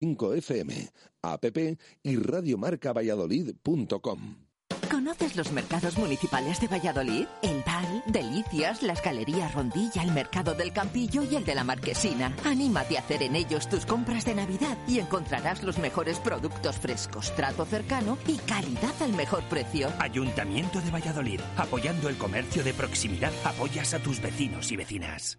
5 FM, app y radiomarcavalladolid.com. ¿Conoces los mercados municipales de Valladolid? El Val, Delicias, las Galerías Rondilla, el Mercado del Campillo y el de la Marquesina. Anímate a hacer en ellos tus compras de Navidad y encontrarás los mejores productos frescos, trato cercano y calidad al mejor precio. Ayuntamiento de Valladolid, apoyando el comercio de proximidad, apoyas a tus vecinos y vecinas.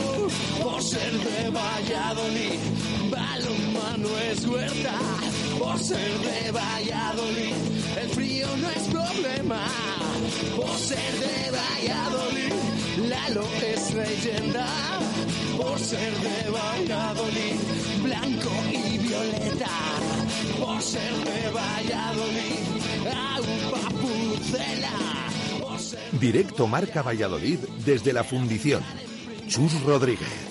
Por ser de Valladolid, balonmano es huerta. Por ser de Valladolid, el frío no es problema. Por ser de Valladolid, Lalo es leyenda. Por ser de Valladolid, blanco y violeta. Por ser de Valladolid. Por ser Directo Marca Valladolid desde la Fundición. Chus Rodríguez.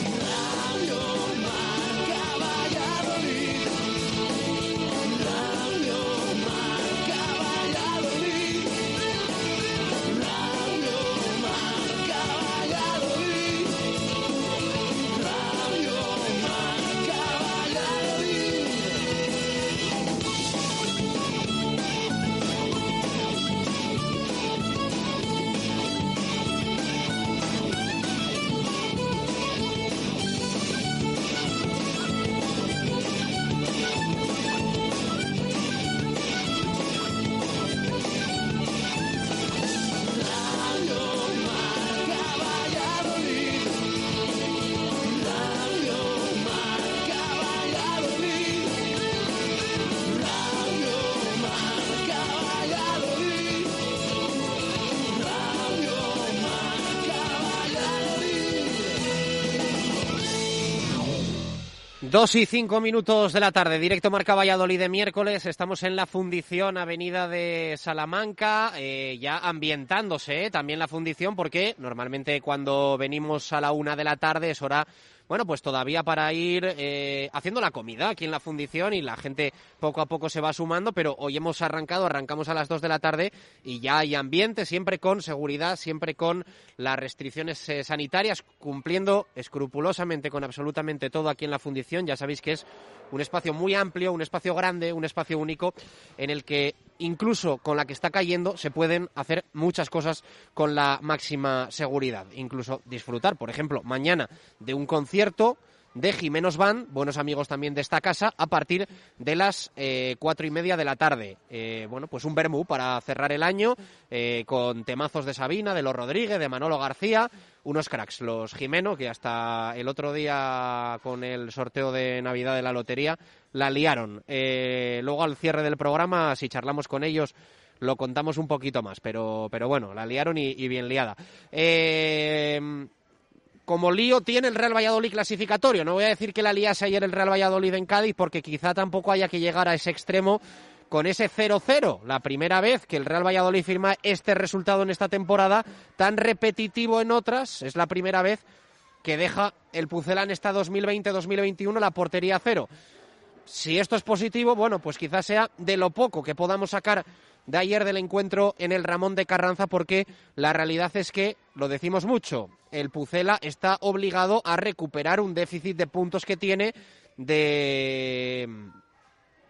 Dos y cinco minutos de la tarde, directo Marca Valladolid de miércoles. Estamos en la fundición Avenida de Salamanca, eh, ya ambientándose eh, también la fundición, porque normalmente cuando venimos a la una de la tarde es hora, bueno, pues todavía para ir eh, haciendo la comida aquí en la fundición y la gente poco a poco se va sumando, pero hoy hemos arrancado, arrancamos a las dos de la tarde y ya hay ambiente, siempre con seguridad, siempre con las restricciones eh, sanitarias, cumpliendo escrupulosamente con absolutamente todo aquí en la fundición. Ya sabéis que es un espacio muy amplio, un espacio grande, un espacio único en el que incluso con la que está cayendo se pueden hacer muchas cosas con la máxima seguridad, incluso disfrutar, por ejemplo, mañana de un concierto de Jimenos Van, buenos amigos también de esta casa, a partir de las eh, cuatro y media de la tarde. Eh, bueno, pues un vermú para cerrar el año eh, con temazos de Sabina, de los Rodríguez, de Manolo García, unos cracks, los Jimeno, que hasta el otro día con el sorteo de Navidad de la lotería la liaron. Luego al cierre del programa, si charlamos con ellos, lo contamos un poquito más, pero, pero bueno, la liaron y, y bien liada. Eh, como lío tiene el Real Valladolid clasificatorio. No voy a decir que la liase ayer el Real Valladolid en Cádiz porque quizá tampoco haya que llegar a ese extremo, con ese 0-0, la primera vez que el Real Valladolid firma este resultado en esta temporada, tan repetitivo en otras, es la primera vez que deja el Pucelán esta 2020-2021 la portería cero. Si esto es positivo, bueno, pues quizás sea de lo poco que podamos sacar de ayer del encuentro en el Ramón de Carranza, porque la realidad es que, lo decimos mucho, el Pucela está obligado a recuperar un déficit de puntos que tiene de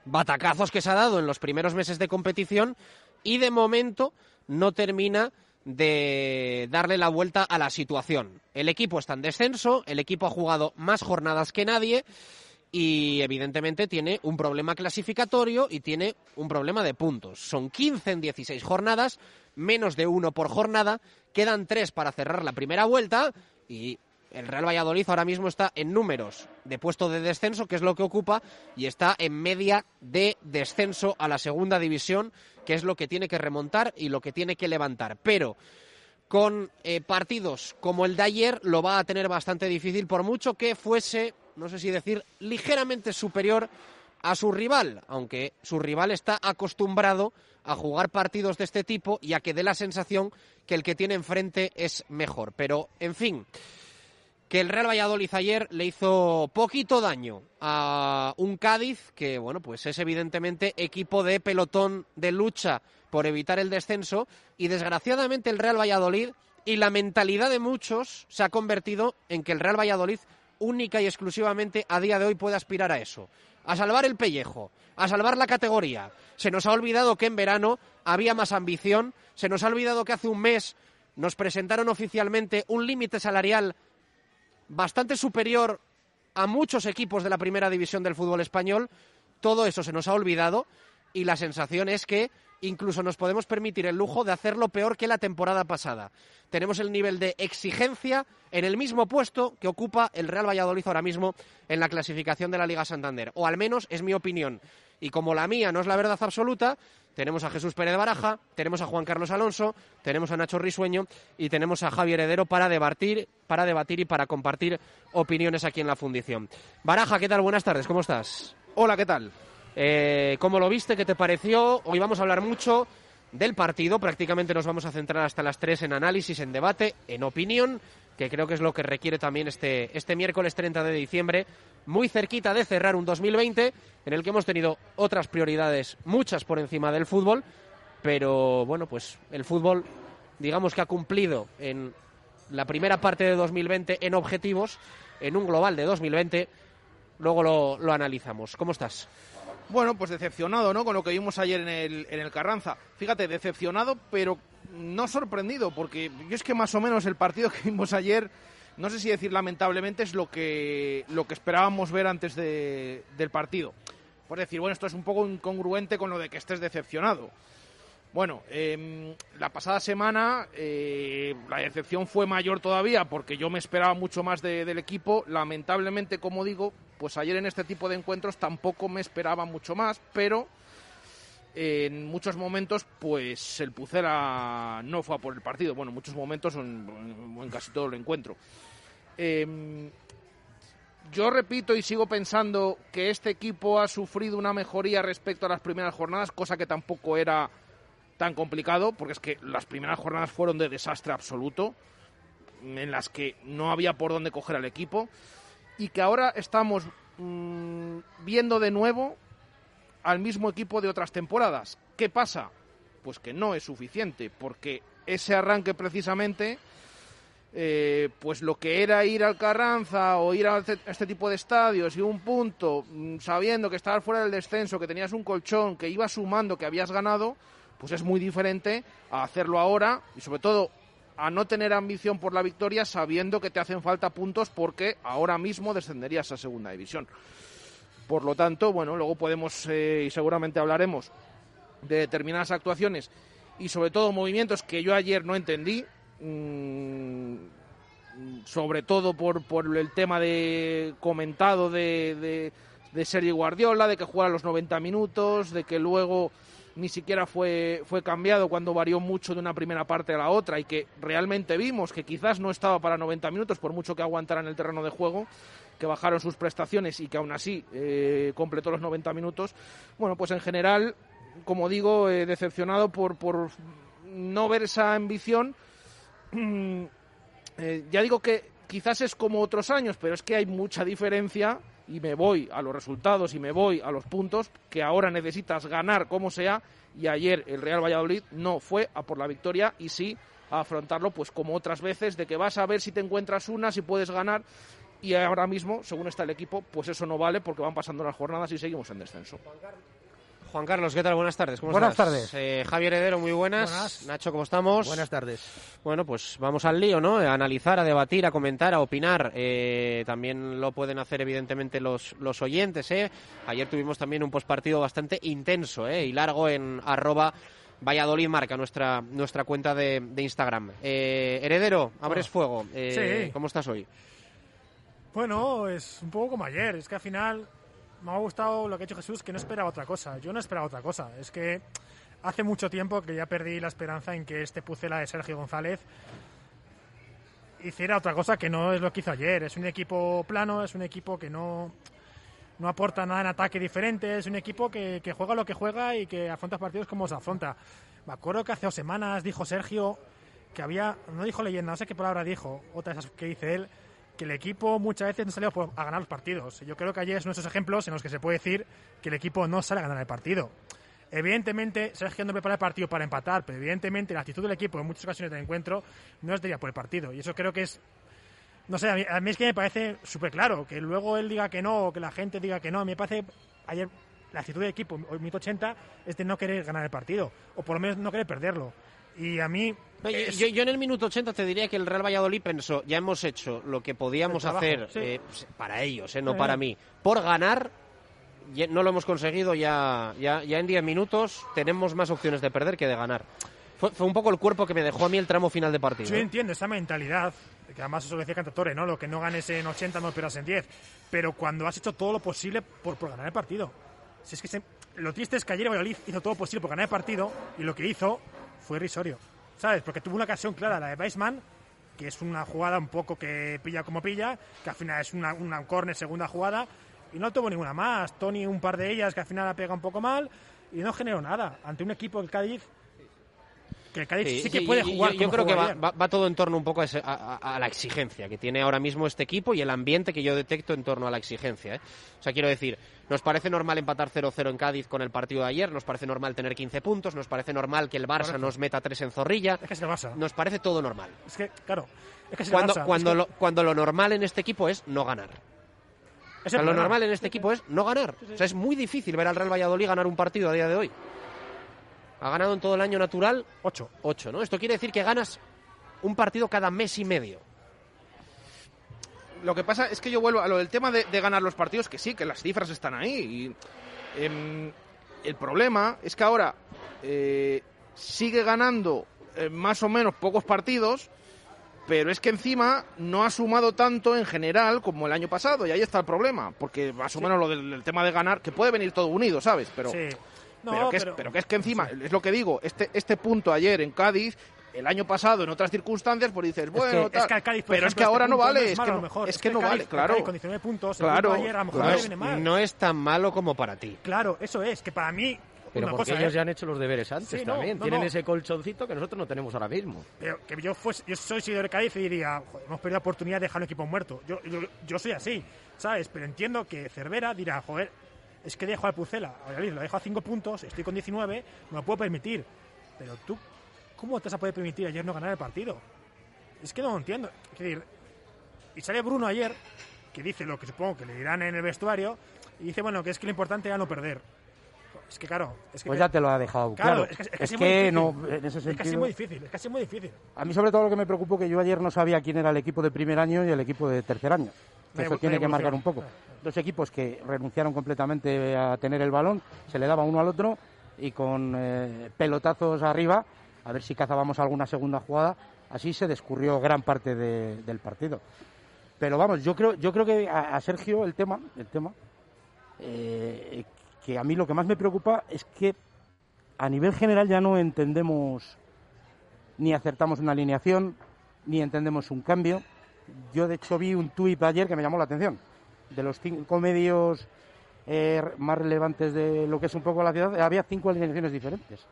batacazos que se ha dado en los primeros meses de competición y de momento no termina de darle la vuelta a la situación. El equipo está en descenso, el equipo ha jugado más jornadas que nadie y evidentemente tiene un problema clasificatorio y tiene un problema de puntos. Son 15 en 16 jornadas, menos de uno por jornada, quedan tres para cerrar la primera vuelta y el Real Valladolid ahora mismo está en números de puesto de descenso, que es lo que ocupa, y está en media de descenso a la segunda división, que es lo que tiene que remontar y lo que tiene que levantar. Pero con eh, partidos como el de ayer lo va a tener bastante difícil, por mucho que fuese, no sé si decir, ligeramente superior a su rival, aunque su rival está acostumbrado a jugar partidos de este tipo y a que dé la sensación que el que tiene enfrente es mejor. Pero, en fin, que el Real Valladolid ayer le hizo poquito daño a un Cádiz que, bueno, pues es evidentemente equipo de pelotón de lucha por evitar el descenso y desgraciadamente el Real Valladolid y la mentalidad de muchos se ha convertido en que el Real Valladolid única y exclusivamente a día de hoy puede aspirar a eso, a salvar el pellejo, a salvar la categoría. Se nos ha olvidado que en verano había más ambición, se nos ha olvidado que hace un mes nos presentaron oficialmente un límite salarial bastante superior a muchos equipos de la primera división del fútbol español. Todo eso se nos ha olvidado y la sensación es que incluso nos podemos permitir el lujo de hacerlo peor que la temporada pasada. Tenemos el nivel de exigencia en el mismo puesto que ocupa el Real Valladolid ahora mismo en la clasificación de la Liga Santander, o al menos es mi opinión. Y como la mía no es la verdad absoluta, tenemos a Jesús Pérez Baraja, tenemos a Juan Carlos Alonso, tenemos a Nacho Risueño y tenemos a Javier Heredero para debatir, para debatir y para compartir opiniones aquí en la fundición. Baraja, ¿qué tal? Buenas tardes, ¿cómo estás? Hola, ¿qué tal? Eh, ¿Cómo lo viste? ¿Qué te pareció? Hoy vamos a hablar mucho del partido. Prácticamente nos vamos a centrar hasta las tres en análisis, en debate, en opinión, que creo que es lo que requiere también este, este miércoles 30 de diciembre, muy cerquita de cerrar un 2020 en el que hemos tenido otras prioridades, muchas por encima del fútbol, pero bueno, pues el fútbol, digamos que ha cumplido en la primera parte de 2020 en objetivos, en un global de 2020, luego lo, lo analizamos. ¿Cómo estás? Bueno, pues decepcionado, ¿no? Con lo que vimos ayer en el, en el Carranza. Fíjate, decepcionado, pero no sorprendido, porque yo es que más o menos el partido que vimos ayer, no sé si decir lamentablemente, es lo que, lo que esperábamos ver antes de, del partido. Por decir, bueno, esto es un poco incongruente con lo de que estés decepcionado. Bueno, eh, la pasada semana eh, la decepción fue mayor todavía porque yo me esperaba mucho más de, del equipo. Lamentablemente, como digo, pues ayer en este tipo de encuentros tampoco me esperaba mucho más, pero en muchos momentos, pues el Pucera no fue a por el partido. Bueno, en muchos momentos, en, en casi todo el encuentro. Eh, yo repito y sigo pensando que este equipo ha sufrido una mejoría respecto a las primeras jornadas, cosa que tampoco era tan complicado, porque es que las primeras jornadas fueron de desastre absoluto, en las que no había por dónde coger al equipo, y que ahora estamos mmm, viendo de nuevo al mismo equipo de otras temporadas. ¿Qué pasa? Pues que no es suficiente, porque ese arranque precisamente, eh, pues lo que era ir al Carranza o ir a este tipo de estadios y un punto, mmm, sabiendo que estabas fuera del descenso, que tenías un colchón, que ibas sumando, que habías ganado, pues es muy diferente a hacerlo ahora y sobre todo a no tener ambición por la victoria sabiendo que te hacen falta puntos porque ahora mismo descenderías a segunda división. Por lo tanto, bueno, luego podemos eh, y seguramente hablaremos de determinadas actuaciones y sobre todo movimientos que yo ayer no entendí, mmm, sobre todo por, por, el tema de comentado de, de, de Sergio Guardiola, de que jugara los 90 minutos, de que luego ni siquiera fue, fue cambiado cuando varió mucho de una primera parte a la otra y que realmente vimos que quizás no estaba para 90 minutos, por mucho que aguantara en el terreno de juego, que bajaron sus prestaciones y que aún así eh, completó los 90 minutos. Bueno, pues en general como digo, decepcionado por, por no ver esa ambición. Eh, ya digo que quizás es como otros años, pero es que hay mucha diferencia y me voy a los resultados y me voy a los puntos que ahora necesitas ganar como sea y ayer el Real Valladolid no fue a por la victoria y sí a afrontarlo pues como otras veces de que vas a ver si te encuentras una, si puedes ganar y ahora mismo, según está el equipo, pues eso no vale porque van pasando las jornadas y seguimos en descenso. Juan Carlos, ¿qué tal? Buenas tardes. ¿Cómo Buenas estás? tardes. Eh, Javier Heredero, muy buenas. Buenas. Nacho, ¿cómo estamos? Buenas tardes. Bueno, pues vamos al lío, ¿no? A analizar, a debatir, a comentar, a opinar. Eh, también lo pueden hacer, evidentemente, los, los oyentes, ¿eh? Ayer tuvimos también un postpartido bastante intenso, ¿eh? Y largo en arroba Valladolid Marca, nuestra, nuestra cuenta de, de Instagram. Eh, Heredero, abres fuego. Eh, Sí. ¿Cómo estás hoy? Bueno, es un poco como ayer. Es que al final me ha gustado lo que ha hecho Jesús, que no esperaba otra cosa. Yo no esperaba otra cosa. Es que hace mucho tiempo que ya perdí la esperanza en que este Pucela de Sergio González hiciera otra cosa que no es lo que hizo ayer. Es un equipo plano, es un equipo que no, no aporta nada en ataque diferente, es un equipo que, que juega lo que juega y que afronta partidos como se afronta. Me acuerdo que hace dos semanas dijo Sergio que había, no dijo leyenda, no sé qué palabra dijo, otra de esas que dice él, que el equipo muchas veces no salió a ganar los partidos. Yo creo que ayer es uno de esos ejemplos en los que se puede decir que el equipo no sale a ganar el partido. Evidentemente, Sergio no prepara el partido para empatar, pero evidentemente la actitud del equipo en muchas ocasiones del encuentro no es de ir por el partido. Y eso creo que es no sé, a mí, a es que me parece súper claro. Que luego él diga que no, o que la gente diga que no. A mí me parece, ayer, la actitud del equipo, hoy minuto 80, es de no querer ganar el partido. O por lo menos no querer perderlo. Y a mí... Es- yo, yo en el minuto 80 te diría que el Real Valladolid pensó, ya hemos hecho lo que podíamos trabajo, hacer sí. eh, para ellos, eh, no Sí. para mí. Por ganar, ya- no lo hemos conseguido ya, ya, ya en 10 minutos, tenemos más opciones de perder que de ganar. Fue, fue un poco el cuerpo que me dejó a mí el tramo final de partido. Yo ¿eh? entiendo esa mentalidad, que además eso lo decía Cantatore, ¿no? Lo que no ganes en 80 no esperas en 10. Pero cuando has hecho todo lo posible por, por ganar el partido. Si es que se- lo triste es que ayer Valladolid hizo todo lo posible por ganar el partido y lo que hizo fue irrisorio. ¿Sabes? Porque tuvo una ocasión clara, la de Weissman, que es una jugada un poco que pilla como pilla, que al final es una, una corner segunda jugada, y no tuvo ninguna más. Tony un par de ellas que al final la pega un poco mal y no generó nada. Ante un equipo del Cádiz que el Cádiz sí, Sí, que puede yo- jugar Yo, yo como creo que va, ayer. va- va todo en torno un poco a, ese- a- a- a la exigencia que tiene ahora mismo este equipo y el ambiente que yo detecto en torno a la exigencia. ¿eh? O sea, quiero decir, nos parece normal empatar 0-0 en Cádiz con el partido de ayer, nos parece normal tener 15 puntos, nos parece normal que el Barça nos meta 3 en Zorrilla, Es que es el Barça. nos parece todo normal. Es que, claro, es que es el Cuando, Barça. cuando, Es que lo, cuando lo normal en este equipo es no ganar. O sea, lo normal en este equipo es no ganar. O sea, es muy difícil ver al Real Valladolid ganar un partido a día de hoy. Ha ganado en todo el año natural Ocho. 8, ¿no? Esto quiere decir que ganas un partido cada mes y medio. Lo que pasa es que yo vuelvo a lo del tema de, de ganar los partidos, que sí, que las cifras están ahí. Y, em, el problema es que ahora eh, sigue ganando eh, más o menos pocos partidos, pero es que encima no ha sumado tanto en general como el año pasado, y ahí está el problema, porque más o menos lo del, del tema de ganar, que puede venir todo unido, ¿sabes? Pero, sí. No, pero, que es, pero que es que encima, es lo que digo, este, este punto ayer en Cádiz, el año pasado en otras circunstancias, pues dices, bueno, es tal, que al Cádiz, pero es ejemplo, que ahora este no punto vale, es es, malo, que no, mejor. es que no vale, Cádiz- claro. Cádiz con 19 puntos, Claro, punto ayer a lo mejor claro. no viene mal. No es tan malo como para ti. Claro, eso es, que para mí... Pero una porque cosa, ellos ¿eh? ya han hecho los deberes antes Sí, no, también. no, Tienen no. ese colchoncito que nosotros no tenemos ahora mismo. Pero que yo, fuese, yo soy seguidor de Cádiz y diría, "Joder, hemos perdido la oportunidad de dejar un equipo muerto. Yo, yo, yo soy así, ¿sabes? Pero entiendo que Cervera dirá, joder, es que dejo al Pucela, lo dejo a 5 puntos, estoy con 19, me lo puedo permitir. Pero tú, ¿cómo te vas a poder permitir ayer no ganar el partido? Es que no lo entiendo. Es decir, y sale Bruno ayer, que dice lo que supongo que le dirán en el vestuario, y dice, bueno, que es que lo importante era no perder. Es que claro, es que Pues ya te lo ha dejado Claro, claro. es que- es es que difícil. no, en ese es casi muy difícil, es casi muy difícil. A mí sobre todo lo que me preocupó que yo ayer no sabía quién era el equipo de primer año y el equipo de tercer año. Eso tiene que marcar un poco. Dos equipos que renunciaron completamente a tener el balón, se le daba uno al otro y con eh, pelotazos arriba, a ver si cazábamos alguna segunda jugada. Así se descurrió gran parte de- del partido. Pero vamos, yo creo, yo creo que a, a Sergio el tema, el tema, eh, que a mí lo que más me preocupa es que a nivel general ya no entendemos ni acertamos una alineación, ni entendemos un cambio. Yo, de hecho, vi un tuit ayer que me llamó la atención. De los cinco medios eh, más relevantes de lo que es un poco la ciudad, había cinco alineaciones diferentes.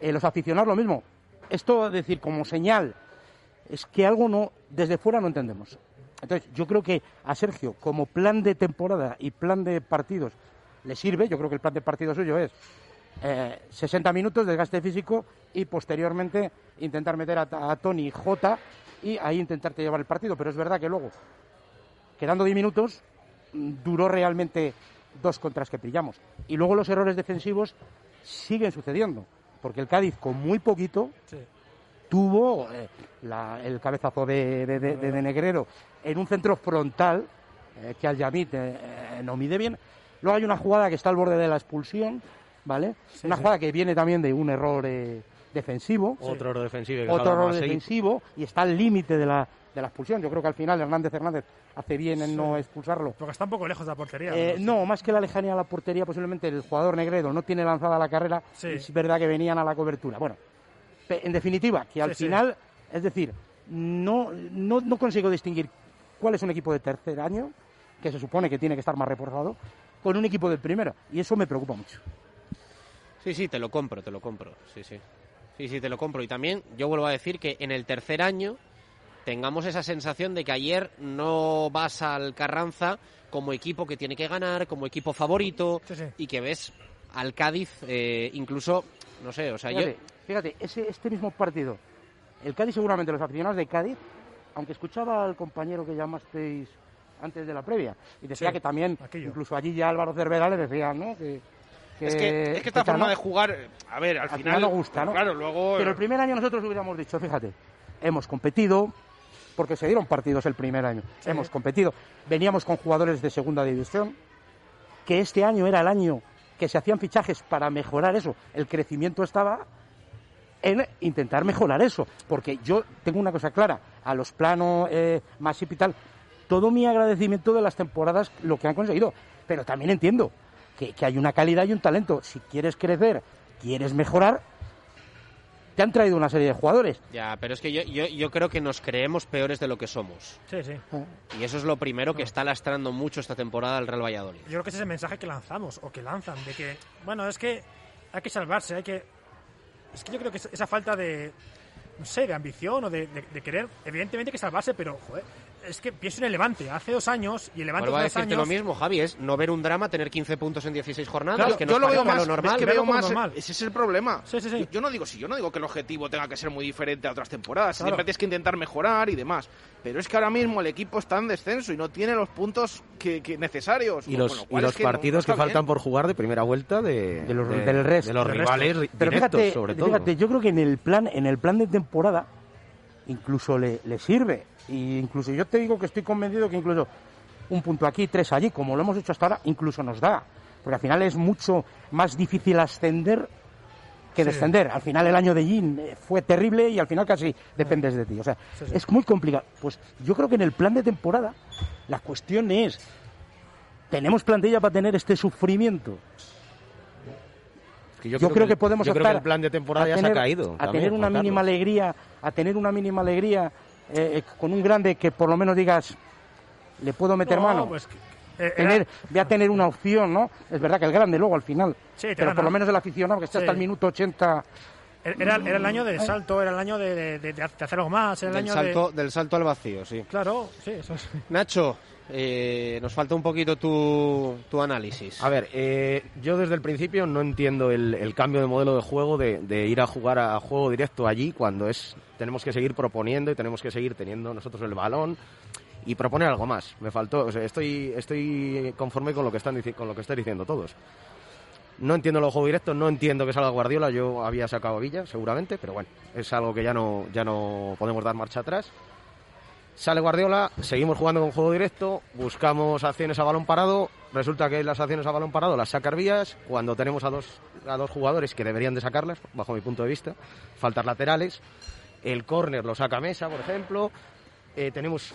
Eh, los aficionados lo mismo. Esto, es decir, como señal, es que algo no, desde fuera no entendemos. Entonces, yo creo que a Sergio, como plan de temporada y plan de partidos, le sirve. Yo creo que el plan de partido suyo es eh, 60 minutos, desgaste físico y posteriormente intentar meter a, a Tony J y ahí intentarte llevar el partido. Pero es verdad que luego, quedando 10 minutos, duró realmente dos contras que pillamos. Y luego los errores defensivos siguen sucediendo, porque el Cádiz con muy poquito tuvo eh, la- el cabezazo de, de- de- de- de Negrero en un centro frontal eh, que al Yamit eh, eh, no mide bien. Luego hay una jugada que está al borde de la expulsión, ¿vale? una sí. jugada que viene también de un error eh, defensivo. Otro error defensivo. que Otro error defensivo y está al límite de la, de la expulsión. Yo creo que al final Hernández Hernández hace bien en no expulsarlo. Porque está un poco lejos de la portería. Eh, ¿no? más que la lejanía a la portería, posiblemente el jugador Negredo no tiene lanzada la carrera. Sí. y Es verdad que venían a la cobertura. Bueno, en definitiva, que al Sí, sí. final, es decir, no, no, no consigo distinguir cuál es un equipo de tercer año, que se supone que tiene que estar más reforzado, con un equipo del primero. Y eso me preocupa mucho. Sí, sí, te lo compro, te lo compro. Sí, sí. Sí, sí, te lo compro. Y también yo vuelvo a decir que en el tercer año tengamos esa sensación de que ayer no vas al Carranza como equipo que tiene que ganar, como equipo favorito, Sí, sí. y que ves al Cádiz eh, incluso, no sé, o sea, yo... Fíjate, fíjate, ese, este mismo partido, el Cádiz seguramente, los aficionados de Cádiz, aunque escuchaba al compañero que llamasteis antes de la previa, y decía Sí, que también, aquello. incluso allí ya Álvaro Cervera le decía, ¿no? Que, Es que, es que esta forma ¿no? de jugar, a ver, al, al final, final no gusta, ¿no? Claro, luego. Pero el primer año nosotros hubiéramos dicho, fíjate, hemos competido, porque se dieron partidos el primer año, hemos competido, veníamos con jugadores de segunda división, que este año era el año que se hacían fichajes para mejorar eso, el crecimiento estaba en intentar mejorar eso, porque yo tengo una cosa clara, a los planos eh, más y tal, todo mi agradecimiento de las temporadas, lo que han conseguido, pero también entiendo que, que hay una calidad y un talento, si quieres crecer, quieres mejorar, te han traído una serie de jugadores. Ya, pero es que yo, yo, yo creo que nos creemos peores de lo que somos. Sí, sí. Y eso es lo primero que está lastrando mucho esta temporada al Real Valladolid. Yo creo que ese es el mensaje que lanzamos, o que lanzan, de que, bueno, es que hay que salvarse, hay que... Es que yo creo que esa falta de, no sé, de ambición o de, de- de querer, evidentemente hay que salvarse, pero, joder, es que pienso en el Levante, hace dos años, y el Levante hace dos decirte años... lo mismo, Javi, es no ver un drama, tener 15 puntos en 16 jornadas, Claro, que yo nos lo veo más, lo normal. es que verlo veo como más, normal. ese es el problema. Sí, sí, sí. Yo, yo no digo sí, yo no digo que el objetivo tenga que ser muy diferente a otras temporadas, Claro. siempre tienes que intentar mejorar y demás. Pero es que ahora mismo el equipo está en descenso y no tiene los puntos que, que necesarios. Y los, lo y los que no- partidos no que faltan bien. por jugar de primera vuelta de, De los- de- del resto. de los Del rivales resto. Pero directos, fíjate, sobre todo. fíjate, yo creo que en el plan, en el plan de temporada incluso le, le sirve. Y incluso yo te digo que estoy convencido que incluso un punto aquí, tres allí, como lo hemos hecho hasta ahora, incluso nos da. Porque al final es mucho más difícil ascender que Sí. descender. Al final el año de Jin eh, fue terrible y al final casi dependes de ti. O sea, Sí, sí. es muy complicado. Pues yo creo que en el plan de temporada la cuestión es, ¿tenemos plantilla para tener este sufrimiento? Es que yo, creo que, podemos yo creo que el plan de temporada ya tener, se ha caído. a también, tener una mínima alegría a tener una mínima alegría eh, con un grande que por lo menos digas le puedo meter No, mano pues, eh, era- tener voy a tener una opción no es verdad que el grande luego al final Sí, te pero gana. por lo menos el aficionado que está Sí. hasta el minuto 80 era, era el año del salto, era el año de, de- de- de hacer algo más, era el Del año salto, de... del salto al vacío, sí. Claro, sí, eso es. Nacho, eh, nos falta un poquito tu, tu análisis. A ver, eh, yo desde el principio no entiendo el, el cambio de modelo de juego de, de ir a jugar a juego directo allí cuando es tenemos que seguir proponiendo y tenemos que seguir teniendo nosotros el balón y proponer algo más. Me faltó, o sea, estoy estoy conforme con lo que están con lo que están diciendo todos. No entiendo el juego directo, no entiendo que salga Guardiola, yo había sacado a Villa seguramente, pero bueno, es algo que ya no ya no podemos dar marcha atrás. Sale Guardiola, seguimos jugando con juego directo, buscamos acciones a balón parado, resulta que las acciones a balón parado las saca Arbías, cuando tenemos a dos, a dos jugadores que deberían de sacarlas, bajo mi punto de vista, faltas laterales, el córner lo saca Mesa, por ejemplo, eh, tenemos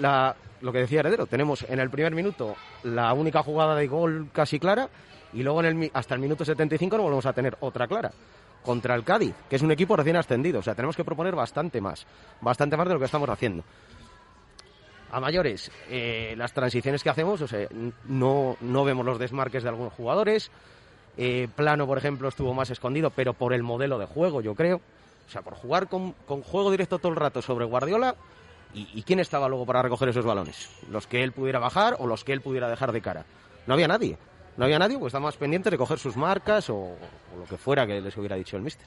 la, lo que decía Heredero, tenemos en el primer minuto la única jugada de gol casi clara y luego en el, hasta el minuto 75 no volvemos a tener otra clara contra el Cádiz, que es un equipo recién ascendido. O sea, tenemos que proponer bastante más, bastante más de lo que estamos haciendo. a mayores, eh, las transiciones que hacemos, o sea, no, no vemos los desmarques de algunos jugadores. Eh, Plano, por ejemplo, estuvo más escondido, pero por el modelo de juego, yo creo. O sea, por jugar con, con juego directo todo el rato sobre Guardiola. ¿Y, ¿Y quién estaba luego para recoger esos balones? ¿Los que él pudiera bajar o los que él pudiera dejar de cara? No había nadie. No había nadie, pues estaba más pendiente de coger sus marcas o, o lo que fuera que les hubiera dicho el mister.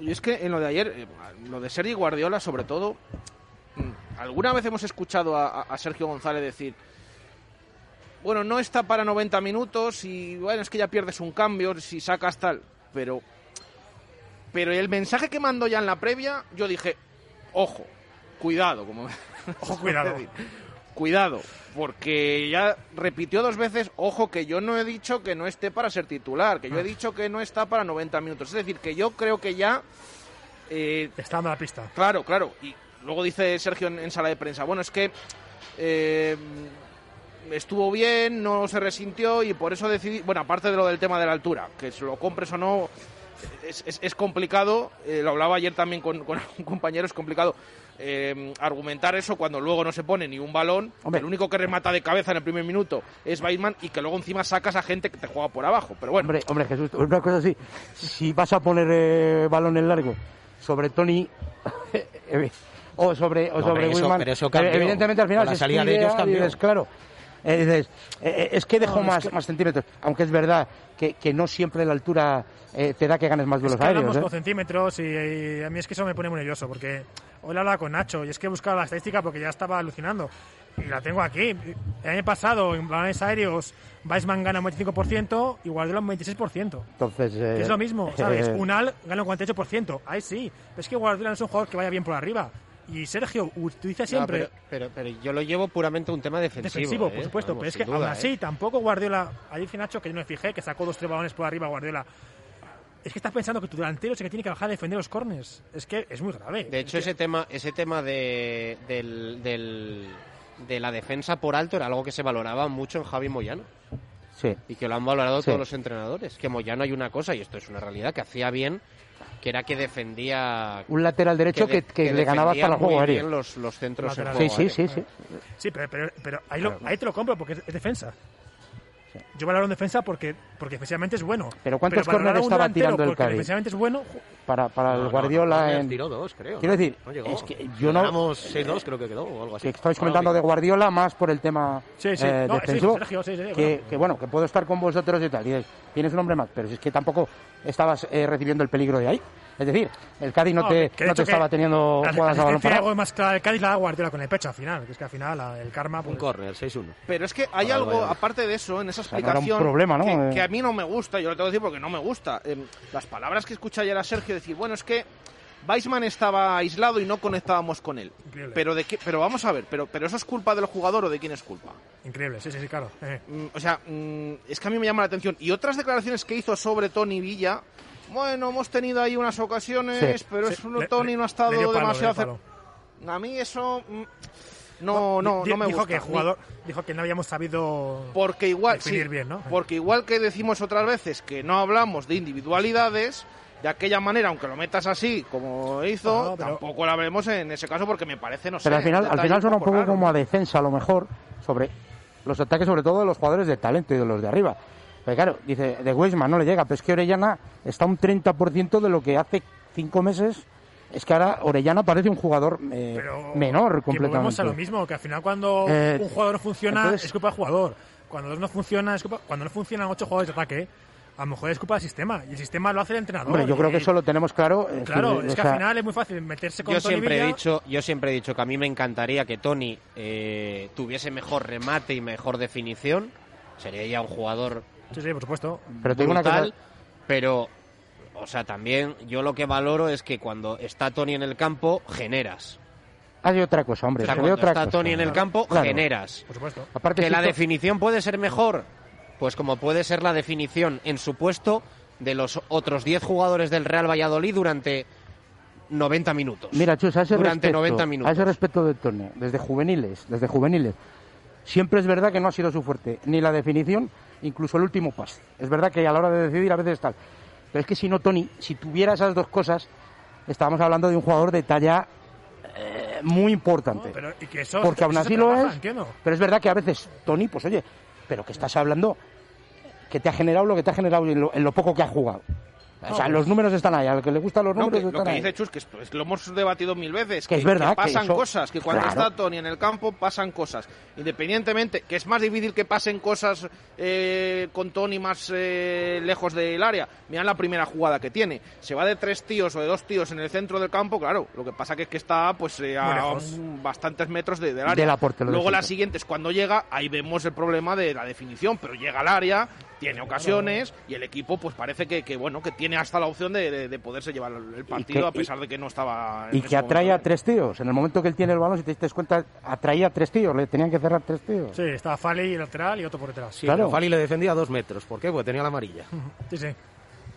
Y es que en lo de ayer, eh, lo de Sergi Guardiola, sobre todo, mm, alguna vez hemos escuchado a, a- a Sergio González decir, bueno, no está para 90 minutos y bueno, es que ya pierdes un cambio si sacas tal, pero pero el mensaje que mandó ya en la previa, yo dije, ojo, cuidado, como Ojo, cuidado. Cuidado, porque ya repitió dos veces, ojo, que yo no he dicho que no esté para ser titular, que yo he Ah. dicho que no está para 90 minutos. Es decir, que yo creo que ya... eh, Está dando la pista. Claro, claro. Y luego dice Sergio en, en sala de prensa, bueno, es que eh, estuvo bien, no se resintió y por eso decidí, bueno, aparte de lo del tema de la altura, que se lo compres o no, es, es- es complicado, eh, lo hablaba ayer también con, con un compañero, es complicado eh, argumentar eso cuando luego no se pone ni un balón, Hombre. el único que remata de cabeza en el primer minuto es Weidman y que luego encima sacas a gente que te juega por abajo, pero bueno. Hombre, hombre, Jesús, una cosa así. Si vas a poner eh, balón en largo sobre Tony eh, o sobre, o No, sobre eso- cambió. evidentemente al final la es salida de ellos cambió. dices, claro. eh, dices, eh, eh, es que dejó No, es más, que- más centímetros, aunque es verdad que, que no siempre la altura eh, te da que ganes más Es duelos que hablamos aéreos. con ¿eh? centímetros y, y a mí es que eso me pone muy nervioso porque hoy hablaba con Nacho y es que he buscado la estadística porque ya estaba alucinando y la tengo aquí. El año pasado en balones aéreos Weissman gana un 25% y Guardiola un 26%. Entonces, eh, Que es lo mismo, ¿sabes? eh, Unal gana un 48%. Ahí sí. Pero es que Guardiola no es un jugador que vaya bien por arriba. Y Sergio utiliza No, siempre pero, pero, pero yo lo llevo puramente a un tema defensivo. defensivo, ¿eh? por supuesto. Vamos, pero es que duda, aún ¿eh? así, tampoco Guardiola. Ayer dice Nacho que yo no me fijé, que sacó dos tres balones por arriba Guardiola. Es que estás pensando que tu delantero es el que tiene que bajar a defender los corners. Es que es muy grave. De hecho, Es que- ese tema, ese tema de, del, del- de la defensa por alto era algo que se valoraba mucho en Javi Moyano. Sí. Y que lo han valorado Sí. todos los entrenadores. Que Moyano hay una cosa, y esto es una realidad, que hacía bien, que era que defendía... Un lateral derecho que, de- que le ganaba hasta el juego aéreo. bien los, los centros en juego Sí, sí, aéreo. sí, sí. Sí, pero, pero, pero ahí, lo- ahí te lo compro porque es, es defensa. Yo valoro en defensa porque, porque defensivamente es bueno. Pero ¿cuántos valorar córner a un estaba tirando el porque Cádiz? defensivamente es bueno. Para, para No, el no, Guardiola no, en... tiró dos, creo. Quiero ¿no? decir, No llegó. es que yo no- Ganamos 6-2, creo que quedó, o algo así. que estáis comentando de Guardiola más por el tema Sí, sí. eh, sí, defensivo Sergio, sí, sí, que, bueno. que bueno que puedo estar con vosotros y tal y dices, tienes un hombre más pero si es que tampoco estabas eh, recibiendo el peligro de ahí es decir el Cádiz no, te, que de no te que estaba teniendo jugadas la a balón parado gol más clara del Cádiz la Guardiola con el pecho al final. Que es que al final la- el karma. Un Pues, córner, 6-1. Pero es que hay el algo, aparte de eso, en esa sea, no era un explicación problema, ¿no? que, Eh. que a mí no me gusta, yo lo tengo que decir porque no me gusta. Eh, las palabras que escuché ayer a Sergio decir, bueno, es que Weissman estaba aislado y no conectábamos con él. Increíble. Pero de qué, pero vamos a ver, pero, pero eso es culpa del jugador o de quién es culpa. increíble, sí, sí, sí, claro. Eh. Mm, o sea, mm, es que a mí me llama la atención. Y otras declaraciones que hizo sobre Tony Villa, bueno, hemos tenido ahí unas ocasiones, Sí. pero Sí, eso le- Tony no ha estado le dio palo, demasiado le dio cer- A mí eso mm, no, no, no me dijo gusta. que el jugador dijo que no habíamos sabido Porque igual, sí, definir bien, ¿no? porque igual que decimos otras veces que no hablamos de individualidades, de aquella manera, aunque lo metas así como hizo, No, pero- tampoco la veremos en ese caso porque me parece, no sé. pero al final un al final suena un poco raro. como a defensa a lo mejor sobre los ataques sobre todo de los jugadores de talento y de los de arriba pero claro dice de Weisman no le llega pero es que Orellana está un 30% de lo que hace cinco meses es que ahora Orellana parece un jugador eh, Pero menor que volvemos completamente a lo mismo, que al final cuando Eh, un jugador no funciona entonces- es culpa del jugador. Cuando dos no funciona es culpa, cuando no funcionan ocho jugadores de ataque, a lo mejor es culpa del sistema y el sistema lo hace el entrenador. Hombre, yo y- creo que eso lo tenemos claro. es Claro, es o que sea, al final es muy fácil meterse con Yo Tony siempre, he dicho, yo siempre he dicho que a mí me encantaría que Tony eh, tuviese mejor remate y mejor definición. Sería ya un jugador Sí, sí, por supuesto. Pero una cosa, pero, o sea, también yo lo que valoro es que cuando está Tony en el campo, generas. hay otra cosa, hombre. O sea, cuando otra está cosa. Tony en el campo, Claro. generas. Por supuesto. Aparte, Que si la to- definición puede ser mejor, pues como puede ser la definición en su puesto de los otros 10 jugadores del Real Valladolid durante 90 minutos. Mira, Chus, a ese, durante respecto, 90 minutos. a ese respecto de Tony, desde juveniles, desde juveniles, siempre es verdad que no ha sido su fuerte, ni la definición, incluso el último pase. Es verdad que a la hora de decidir a veces tal. Pero es que si no, Tony, si tuviera esas dos cosas, estábamos hablando de un jugador de talla eh, muy importante. Pero, y que eso, porque aún así lo es. entiendo. Pero es verdad que a veces, Tony, pues oye, pero que estás hablando que te ha generado lo que te ha generado en lo, en lo poco que ha jugado. O sea, los números están ahí, al que le gustan los No, números lo que ahí. dice Chus, que esto es que lo hemos debatido mil veces, Que es verdad, que pasan eso- cosas, que cuando Claro. está Tony en el campo pasan cosas. Independientemente, que es más difícil que pasen cosas eh, con Tony más eh, lejos del área. Mirad la primera jugada que tiene. Se va de tres tíos o de dos tíos en el centro del campo, claro. Lo que pasa que es que está pues eh, a un- bastantes metros de- del área. Luego de la siguiente es cuando llega, ahí vemos el problema de la definición, pero llega al área, tiene ocasiones y el equipo pues parece que, que, bueno que tiene hasta la opción de, de- de poderse llevar el partido que- a pesar de que no estaba en Y que atrae momento. a tres tíos. En el momento que él tiene el balón, si te diste cuenta, atraía a tres tíos. Le tenían que cerrar tres tíos. Sí, estaba Fali lateral y otro por detrás. Sí, pero Fali le defendía a dos metros. ¿Por qué? Porque tenía la amarilla. Sí, sí.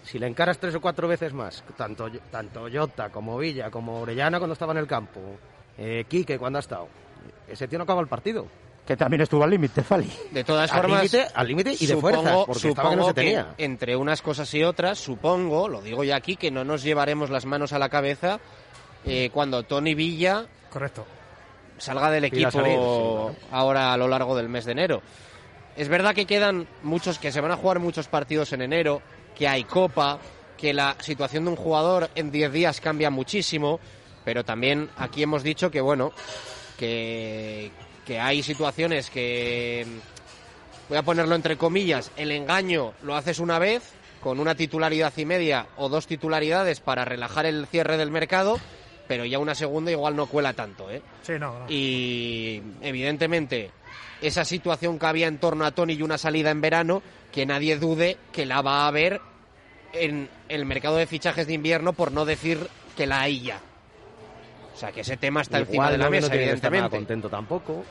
Si le encaras tres o cuatro veces más, tanto, tanto Jota como Villa como Orellana cuando estaba en el campo, eh, Quique cuando ha estado, ese tío no acaba el partido. Que también estuvo al límite, Fali. De todas formas, al límite y de supongo- fuerzas, porque estaba que no se supongo tenía. entre unas cosas y otras, supongo, lo digo ya aquí, que no nos llevaremos las manos a la cabeza eh, cuando Tony Villa Correcto. salga del equipo salir, sí, ahora a lo largo del mes de enero. Es verdad que quedan muchos, que se van a jugar muchos partidos en enero, que hay copa, que la situación de un jugador en 10 días cambia muchísimo, pero también aquí hemos dicho que, bueno, que, que hay situaciones que, voy a ponerlo entre comillas, el engaño lo haces una vez, con una titularidad y media o dos titularidades para relajar el cierre del mercado, pero ya una segunda igual no cuela tanto, ¿eh? Sí, no, no. Y evidentemente esa situación que había en torno a Tony y una salida en verano, que nadie dude que la va a haber en el mercado de fichajes de invierno, por no decir que la hay ya. O sea, que ese tema está Igual encima de la no- no mesa, nada evidentemente. contento tampoco.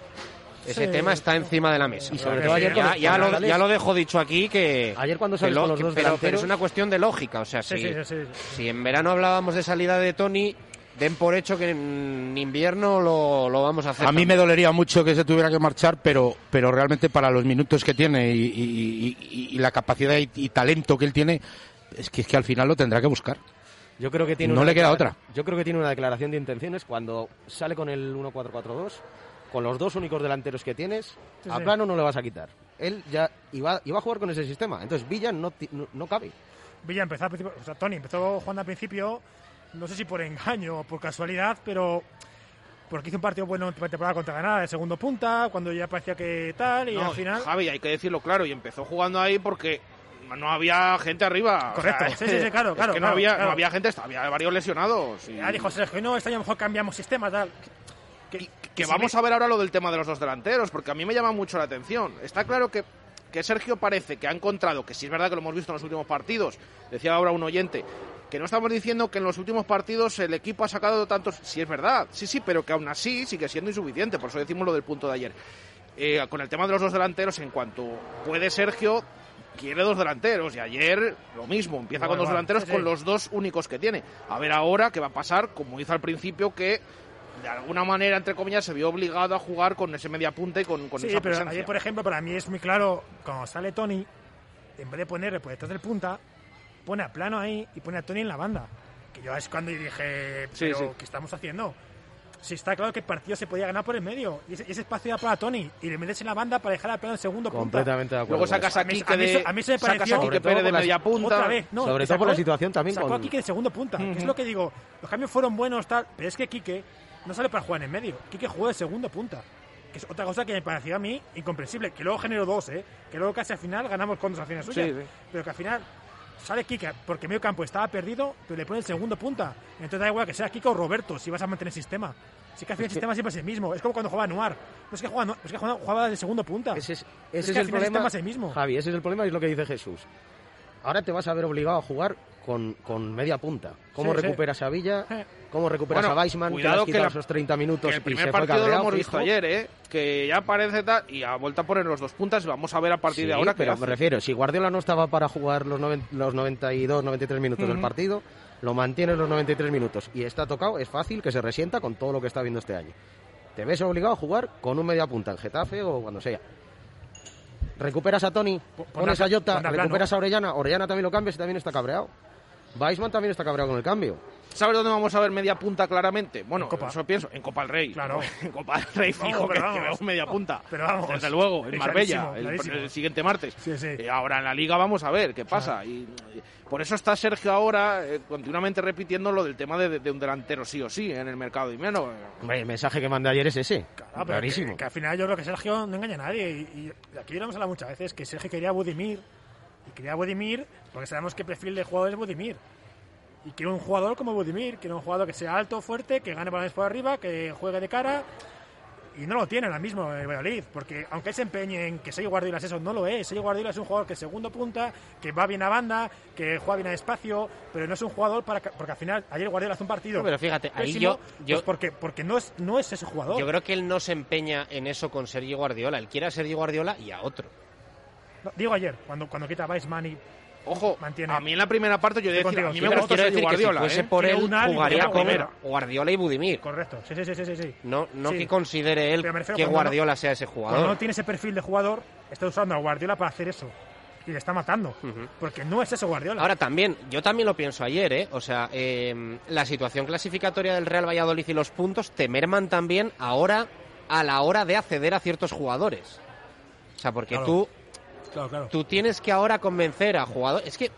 Ese Sí. tema está encima de la mesa. Y sobre todo ayer ya, cuando- ya lo, sales- ya lo dejo dicho aquí que Ayer cuando con los dos pero, pero es una cuestión de lógica, o sea, Sí, si, sí, sí, sí. si en verano hablábamos de salida de Tony, den por hecho que en invierno lo, lo vamos a hacer. A mí también. me dolería mucho que se tuviera que marchar, pero, pero realmente para los minutos que tiene y, y- y- y la capacidad y, y talento que él tiene, es que, es que al final lo tendrá que buscar. Yo creo que tiene No una le queda otra. Yo creo que tiene una declaración de intenciones cuando sale con el 1-4-4-2, con los dos únicos delanteros que tienes, Sí, a sí. plano no le vas a quitar. Él ya iba, iba a jugar con ese sistema, entonces Villa no, no, no cabe. Villa empezó al principio, o sea, Tony empezó jugando al principio, no sé si por engaño o por casualidad, pero porque hizo un partido bueno en temporada contra Granada de segundo punta, cuando ya parecía que tal, y No, al final... Javi, hay que decirlo claro, y empezó jugando ahí porque no había gente arriba. o Correcto, sea, sí, sí, sí, claro, es claro, que no, claro, había, claro. no había gente, había varios lesionados. y- Ya dijo Sergio, no, este año mejor cambiamos sistema, tal. Que, que si vamos me- a ver ahora lo del tema de los dos delanteros, porque a mí me llama mucho la atención. Está claro que, que Sergio parece que ha encontrado, que sí es verdad que lo hemos visto en los últimos partidos, decía ahora un oyente, que no estamos diciendo que en los últimos partidos el equipo ha sacado tantos, sí es verdad, sí, sí, pero que aún así sigue siendo insuficiente, por eso decimos lo del punto de ayer. Eh, con el tema de los dos delanteros, en cuanto puede Sergio, quiere dos delanteros, y ayer lo mismo, empieza con dos delanteros Sí, sí. con los dos únicos que tiene. A ver ahora qué va a pasar, como hizo al principio, que de alguna manera, entre comillas, se vio obligado a jugar con ese media punta y con, con Sí, esa pero presencia. ayer, por ejemplo, para mí es muy claro, cuando sale Tony, en vez de ponerle por detrás del punta, pone a plano ahí y pone a Tony en la banda. Que yo es cuando dije, pero sí. ¿qué estamos haciendo? Si está claro que el partido se podía ganar por el medio. Y ese, ese espacio era para Tony. Y le metes en la banda para dejar a plano en segundo punta. Completamente de acuerdo. Luego sacas a Quique mí de, a mí se me pareció- a Pérez de media punta. Otra vez, no, Sobre todo por la situación también Sacó con- a Quique de segundo punta, que es lo que digo. Los cambios fueron buenos, tal, pero es que Quique no sale para jugar en medio. Quique jugó de segundo punta. Que es otra cosa que me parecía a mí incomprensible. Que luego generó dos, ¿eh? Que luego casi al final ganamos con dos acciones suyas. Sí, sí. Pero que al final sale Quique porque medio campo estaba perdido, pero le pone el segundo punta. Entonces da igual que sea Quique o Roberto si vas a mantener el sistema. Si que al final el sistema siempre es el mismo. Es como cuando jugaba Noir. No es que jugaba, no, es que jugaba, jugaba de segundo punta. Ese es, Es ese es que al el problema. sistema es el mismo. Javi, ese es el problema y es lo que dice Jesús. Ahora te vas a ver obligado a jugar con, con media punta. ¿Cómo Sí, sí. recuperas a Villa? Eh. ¿Cómo recuperas Bueno, a Weissman? Que le cuidado que quitado la- esos 30 minutos Que el y primer se fue partido lo cabreado, hemos visto ayer, ¿eh? Que ya parece tal, y ha vuelto a poner los dos puntas y vamos a ver a partir Sí, de ahora qué pero hace. me refiero, si Guardiola no estaba para jugar los, noven- los 92, 93 minutos del Ujú. partido, lo mantiene los 93 minutos y está tocado, es fácil que se resienta con todo lo que está viendo este año. Te ves obligado a jugar con un media punta en Getafe o cuando sea. Recuperas a Tony, pones a Jota, a recuperas a Orellana, Orellana también lo cambias y también está cabreado. Weisman también está cabreado con el cambio. ¿Sabes dónde vamos a ver media punta claramente? Bueno, eso pienso, en Copa del Rey. Claro. En Copa del Rey, fijo, que, pero que vamos. vemos media punta. Pero vamos. Desde luego, en Marbella, clarísimo, el- clarísimo. el, siguiente martes. Sí, sí. Y ahora en la Liga vamos a ver qué pasa. Y, y por eso está Sergio ahora eh, continuamente repitiendo lo del tema de, de un delantero sí o sí en el mercado de invierno. Hombre, el mensaje que mandé ayer es ese. Claro, Clarísimo. Que, que al final yo creo que Sergio no engaña a nadie. Y, y aquí lo hemos hablado muchas veces, que Sergio quería a Budimir. Y quería a Budimir porque sabemos qué perfil de jugador es Budimir. Y quiere un jugador como Budimir, quiere un jugador que sea alto, fuerte, que gane balones por arriba, que juegue de cara. Y no lo tiene ahora mismo el Valladolid, porque aunque él se empeñe en que Sergio Guardiola es eso, no lo es. Sergio Guardiola es un jugador que es segundo punta, que va bien a banda, que juega bien a espacio, pero no es un jugador para... que- Porque al final, ayer Guardiola hace un partido... No, pero fíjate, ahí pésimo, yo- yo- pues porque, porque no, es, no es ese jugador. Yo creo que él no se empeña en eso con Sergio Guardiola. Él quiere a Sergio Guardiola y a otro. Digo ayer, cuando, cuando quita Weissman y Ojo, mantiene. a mí en la primera parte yo decía, a mí me decir que si Guardiola. fuese ¿eh? por él, jugaría con. Guardiola y Budimir. Correcto, sí, sí, sí, sí, sí. No, no que considere él que cuando Guardiola sea ese Cuando jugador. no tiene ese perfil de jugador, está usando a Guardiola para hacer eso. Y le está matando. Porque no es ese Guardiola. Ahora también, yo también lo pienso ayer, ¿eh? O sea, eh, la situación clasificatoria del Real Valladolid y los puntos te merman también ahora a la hora de acceder a ciertos jugadores. O sea, porque tú, claro, claro. tú tienes que ahora convencer a jugadores... Es que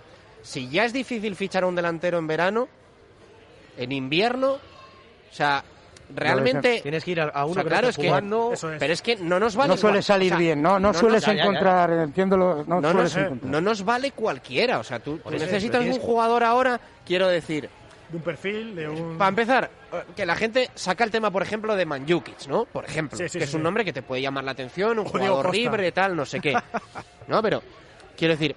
si ya es difícil fichar a un delantero en verano, en invierno, o sea, realmente... Tienes que ir a, a uno O sea, que claro, no es que, jugando. Eso es. pero es que no nos vale... no suele igual- salir o sea, bien, no, no, sueles ya, ya, ya. encontrar, entiéndolo, no, no sueles nos, encontrar. no nos vale cualquiera. O sea, tú, tú necesitas un jugador ahora, quiero decir, De un perfil, de un. Para empezar, eh, que la gente saca el tema, por ejemplo, de Manjukic, ¿no? Por ejemplo, Sí, sí, que sí, es un nombre que te puede llamar la atención, un O jugador Costa. libre, tal, no sé qué. No, pero quiero decir,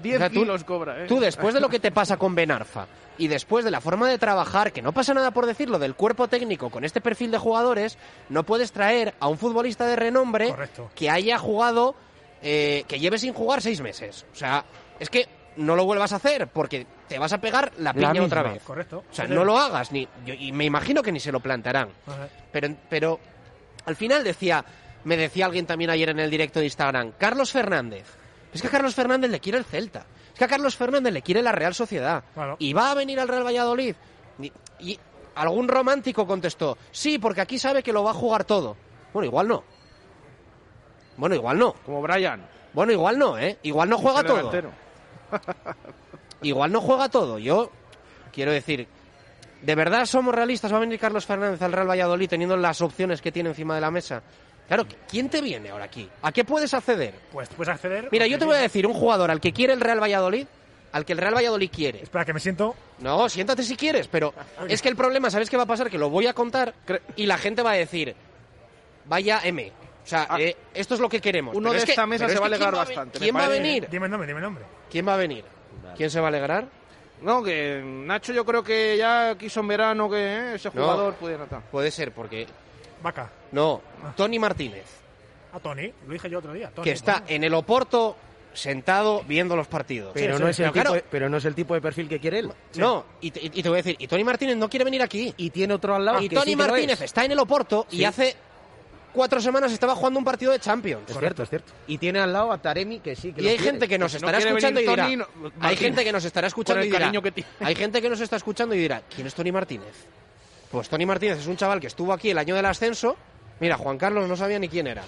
10 O sea, tú- kilos cobra, ¿eh? tú después de lo que te pasa con Benarfa y después de la forma de trabajar, que no pasa nada por decirlo, del cuerpo técnico con este perfil de jugadores, no puedes traer a un futbolista de renombre Correcto. que haya jugado, eh, que lleve sin jugar seis meses. O sea, es que no lo vuelvas a hacer porque te vas a pegar la piña otra vez. Correcto. O sea, no lo hagas, ni, yo- y me imagino que ni se lo plantarán. Ajá. Pero, pero al final decía, me decía alguien también ayer en el directo de Instagram, Carlos Fernández. Es que a Carlos Fernández le quiere el Celta. Es que a Carlos Fernández le quiere la Real Sociedad. Claro. Y va a venir al Real Valladolid. Y, y algún romántico contestó, sí, porque aquí sabe que lo va a jugar todo. Bueno, igual no. Bueno, igual no. Como Brian. Bueno, igual no, ¿eh? Igual no juega todo. Igual no juega todo. Yo quiero decir, ¿de verdad somos realistas? ¿Va a venir Carlos Fernández al Real Valladolid teniendo las opciones que tiene encima de la mesa? Claro, ¿quién te viene ahora aquí? ¿A qué puedes acceder? Pues puedes acceder. Mira, yo te voy a decir un jugador al que quiere el Real Valladolid, al que el Real Valladolid quiere. Espera, que me siento. No, siéntate si quieres, pero es que el problema, ¿sabes qué va a pasar? Que lo voy a contar y la gente va a decir, vaya M. O sea, Ah. eh, esto es lo que queremos. Uno Pero de es que- esta mesa se va a que ¿quién alegrar bastante, ¿Quién va a venir? Dime el nombre, dime el nombre. ¿Quién va a venir? ¿Quién se va a alegrar? No, que Nacho yo creo que ya quiso en verano que eh, ese No. jugador pudiera estar. Puede ser, porque... Vaca. No, Tony Martínez. A Tony, lo dije yo otro día. Tony, que está Tony. en el Oporto sentado viendo los partidos. Pero, Sí, no sí, es el claro. tipo de, pero no es el tipo de perfil que quiere él. No, y te, y te voy a decir, y Tony Martínez no quiere venir aquí. Y tiene otro al lado. y que Tony Martínez es. está en el Oporto y hace cuatro semanas estaba jugando un partido de Champions. Es cierto, es cierto. Y tiene al lado a Taremi que sí. Que Y hay quiere. gente que nos estará escuchando y dirá, no- hay gente que nos estará escuchando y dirá, cariño que tiene. hay gente que nos está escuchando y dirá, ¿quién es Tony Martínez? Pues Tony Martínez es un chaval que estuvo aquí el año del ascenso. Mira, Juan Carlos no sabía ni quién era.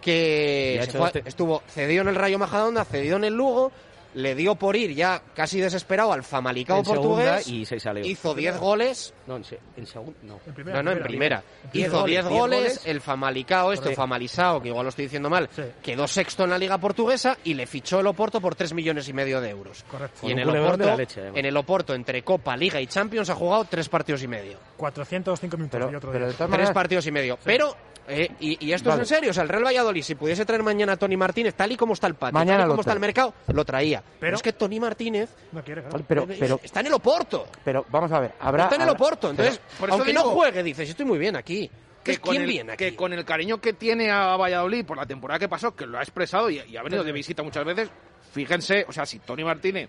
Que se fue- este- estuvo cedido en el Rayo Majadahonda, cedido en el Lugo, le dio por ir ya casi desesperado al Famalicao En portugués, y se salió. hizo 10 goles No, en, se- en segundo. No. En primera, no, no, en primera. Hizo goles, 10 diez goles, goles. el Famalicao, este, o. Famalisao, que igual lo estoy diciendo mal, Sí. quedó sexto en la Liga Portuguesa y le fichó el Oporto por 3 millones y medio de euros. Correcto. Y en el, Oporto, leche, en el Oporto, entre Copa, Liga y Champions, ha jugado 3 partidos y medio. 405 minutos. Pero, y otro pero día. de todas Tres maneras, partidos y medio. Pero, eh, y, y esto Vale. es en serio, o sea, el Real Valladolid, si pudiese traer mañana a Tony Martínez, tal y como está el patio, Mañana tal y como está el mercado, lo traía. Pero, Pero- es que Tony Martínez No quiere, claro. Pero, pero, está en el Oporto. pero vamos a ver, habrá... está en el habrá- Oporto. Entonces, por eso aunque no juegue, dices, estoy muy bien aquí. que con, ¿Quién el, viene aquí? que con el cariño que tiene a Valladolid por la temporada que pasó, que lo ha expresado y, y ha venido de visita muchas veces, fíjense, o sea, si Tony Martínez,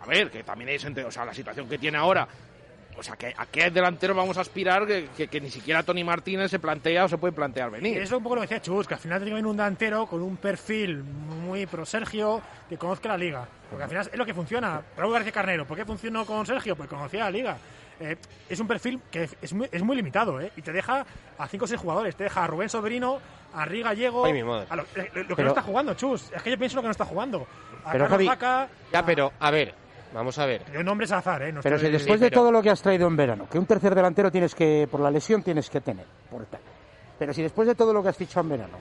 a ver, que también es, entre- o sea, la situación que tiene ahora, pues a qué, a qué delantero vamos a aspirar que, que- que ni siquiera Tony Martínez se plantea o se puede plantear Y venir. eso es un poco lo que decía Chus, que al final tiene que venir un delantero con un perfil muy pro Sergio, que conozca la liga. Porque al final es lo que funciona. Raúl García Carnero, ¿por qué funcionó con Sergio? Pues conocía la liga. Eh, es un perfil que es muy, es muy limitado, ¿eh? Y te deja a 5 o 6 jugadores. Te deja a Rubén Sobrino, a Riga Gallego. Ay, mi madre. a lo, eh, lo que Pero- no está jugando, Chus. Es que yo pienso lo que no está jugando. A Pero, Javi, Vaca, Ya, pero, a ver, vamos a ver. yo nombres azar, ¿eh? No Pero si después de todo lo que has traído en verano, que un tercer delantero tienes que, por la lesión, tienes que tener. Por tal. Pero si después de todo lo que has fichado en verano,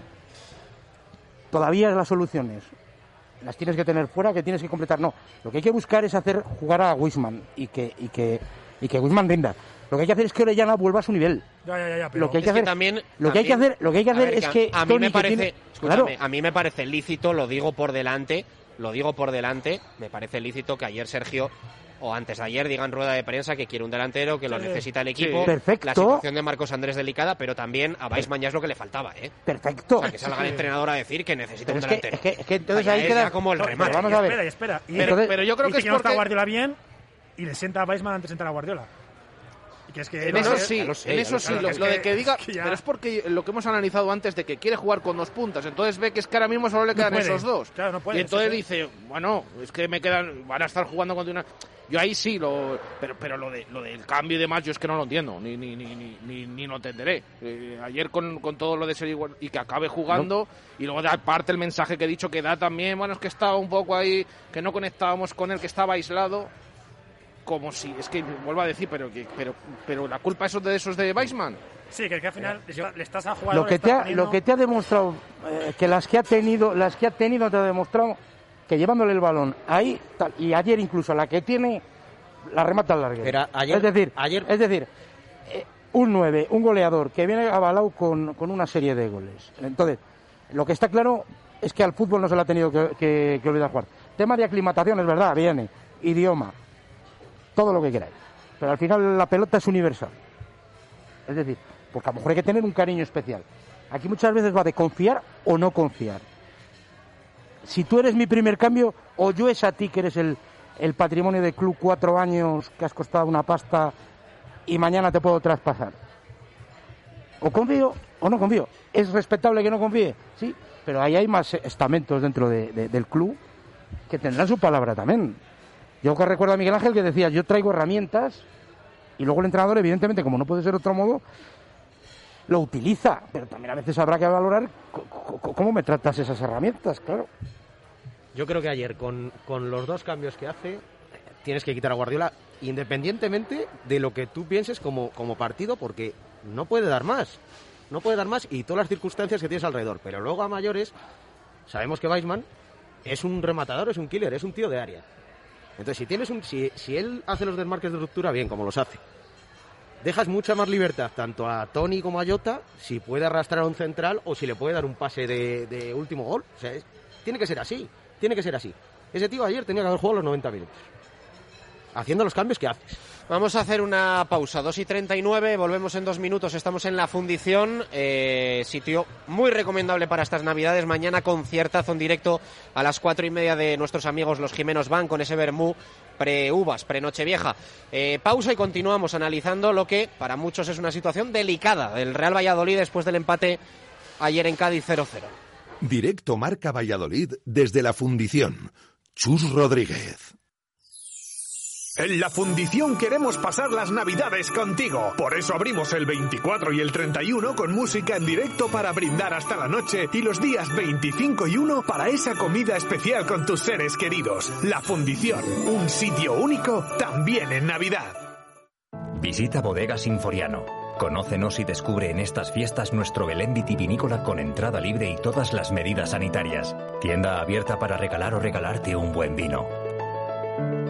todavía las soluciones las tienes que tener fuera, que tienes que completar. No, lo que hay que buscar es hacer jugar a Wisman y que, y que, y que Wisman rinda. Lo que hay que hacer es que Orellana vuelva a su nivel. Ya, ya, ya, ya, pero- Lo que hay que hacer, también, lo que hay que hacer, lo que hay que hacer ver, es que a mí Tony, me parece, tiene- escúchame, claro, a mí me parece lícito, lo digo por delante, lo digo por delante, me parece lícito que ayer Sergio o antes de ayer digan rueda de prensa que quiere un delantero, que lo Sí. necesita el Sí. equipo. Perfecto. La situación de Marcos Andrés delicada, pero también a Weissman ya es lo que le faltaba, ¿eh? perfecto. O sea, que salga el entrenador a decir que necesita Pero un es que- delantero. es que- es que entonces ahí queda- como el no, remate. pero vamos a ver. Espera, y espera. Y Pero- pero yo creo que es no está Guardiola bien y le sienta a Weissman antes de sentar a Guardiola. Y que es que En eso sí, en eso sí, lo, de que diga, es que ya- pero es porque lo que hemos analizado antes de que quiere jugar con dos puntas, entonces ve que es que ahora mismo solo le No quedan puede. esos dos. Claro, no puede, y entonces sí, dice, bueno, es que me quedan, van a estar jugando contra una... Yo ahí sí, lo, pero, pero lo, de, lo del cambio y demás, yo es que no lo entiendo, ni, ni, ni, ni, ni, ni lo entenderé. Eh, ayer con, con todo lo de ser igual y que acabe jugando, y luego de aparte el mensaje que he dicho que da también, bueno, es que estaba un poco ahí, que no conectábamos con él, que estaba aislado como si, es que vuelvo a decir, pero que, pero, pero la culpa eso de esos de Weissman. Sí, que, que al final le, está- le estás a jugar. lo que te ha, lo que te ha demostrado eh, que las que ha tenido las que ha tenido te ha demostrado que llevándole el balón ahí tal, y ayer incluso la que tiene la remata al larguero. Pero ayer- es decir es decir eh, un 9 un goleador que viene avalado con, con una serie de goles. Entonces lo que está claro es que al fútbol no se le ha tenido que, que- que olvidar jugar. Tema de aclimatación es verdad viene. Idioma todo lo que queráis pero al final la pelota es universal es decir, porque a lo mejor hay que tener un cariño especial. Aquí muchas veces va de confiar o no confiar. Si tú eres mi primer cambio, o yo es a ti que eres el, el patrimonio del club cuatro años, que has costado una pasta y mañana te puedo traspasar. O confío o no confío. ¿Es respetable que no confíe? Sí, pero ahí hay más estamentos dentro de- de- del club que tendrán su palabra también. Yo recuerdo a Miguel Ángel que decía, yo traigo herramientas y luego el entrenador, evidentemente, como no puede ser otro modo, lo utiliza. Pero también a veces habrá que valorar cómo me tratas esas herramientas, claro. Yo creo que ayer, con, con los dos cambios que hace, tienes que quitar a Guardiola, independientemente de lo que tú pienses como, como partido, porque no puede dar más. No puede dar más y todas las circunstancias que tienes alrededor. Pero luego a mayores, sabemos que Weisman es un rematador, es un killer, es un tío de área. Entonces, si, tienes un, si, si él hace los desmarques de ruptura bien, como los hace, dejas mucha más libertad tanto a Tony como a Jota si puede arrastrar a un central o si le puede dar un pase de, de último gol. O sea, tiene que ser así, tiene que ser así. Ese tío ayer tenía que haber jugado los 90 minutos. Haciendo los cambios que haces. Vamos a hacer una pausa, 2 y 39, volvemos en dos minutos, estamos en la fundición, eh, sitio muy recomendable para estas navidades, mañana conciertazo en directo a las cuatro y media de nuestros amigos los Jimenos Van con ese Bermú pre-uvas, pre-Nochevieja. Eh, pausa y continuamos analizando lo que para muchos es una situación delicada del Real Valladolid después del empate ayer en Cádiz 0-0. Directo Marca Valladolid desde la fundición. Chus Rodríguez. En la fundición queremos pasar las navidades contigo. Por eso abrimos el 24 y el 31 con música en directo para brindar hasta la noche y los días 25 y 1 para esa comida especial con tus seres queridos. La fundición, un sitio único también en Navidad. Visita Bodega Sinforiano. Conócenos y descubre en estas fiestas nuestro Belén vitivinícola con entrada libre y todas las medidas sanitarias. Tienda abierta para regalar o regalarte un buen vino.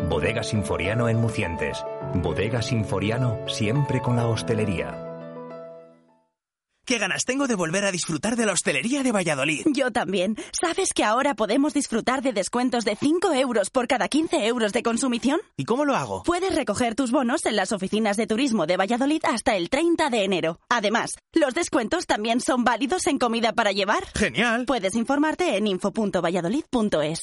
Bodega Sinforiano en Mucientes. Bodega Sinforiano siempre con la hostelería. Qué ganas tengo de volver a disfrutar de la hostelería de Valladolid. Yo también. ¿Sabes que ahora podemos disfrutar de descuentos de 5 euros por cada 15 euros de consumición? ¿Y cómo lo hago? Puedes recoger tus bonos en las oficinas de turismo de Valladolid hasta el 30 de enero. Además, los descuentos también son válidos en comida para llevar. Genial. Puedes informarte en info.valladolid.es.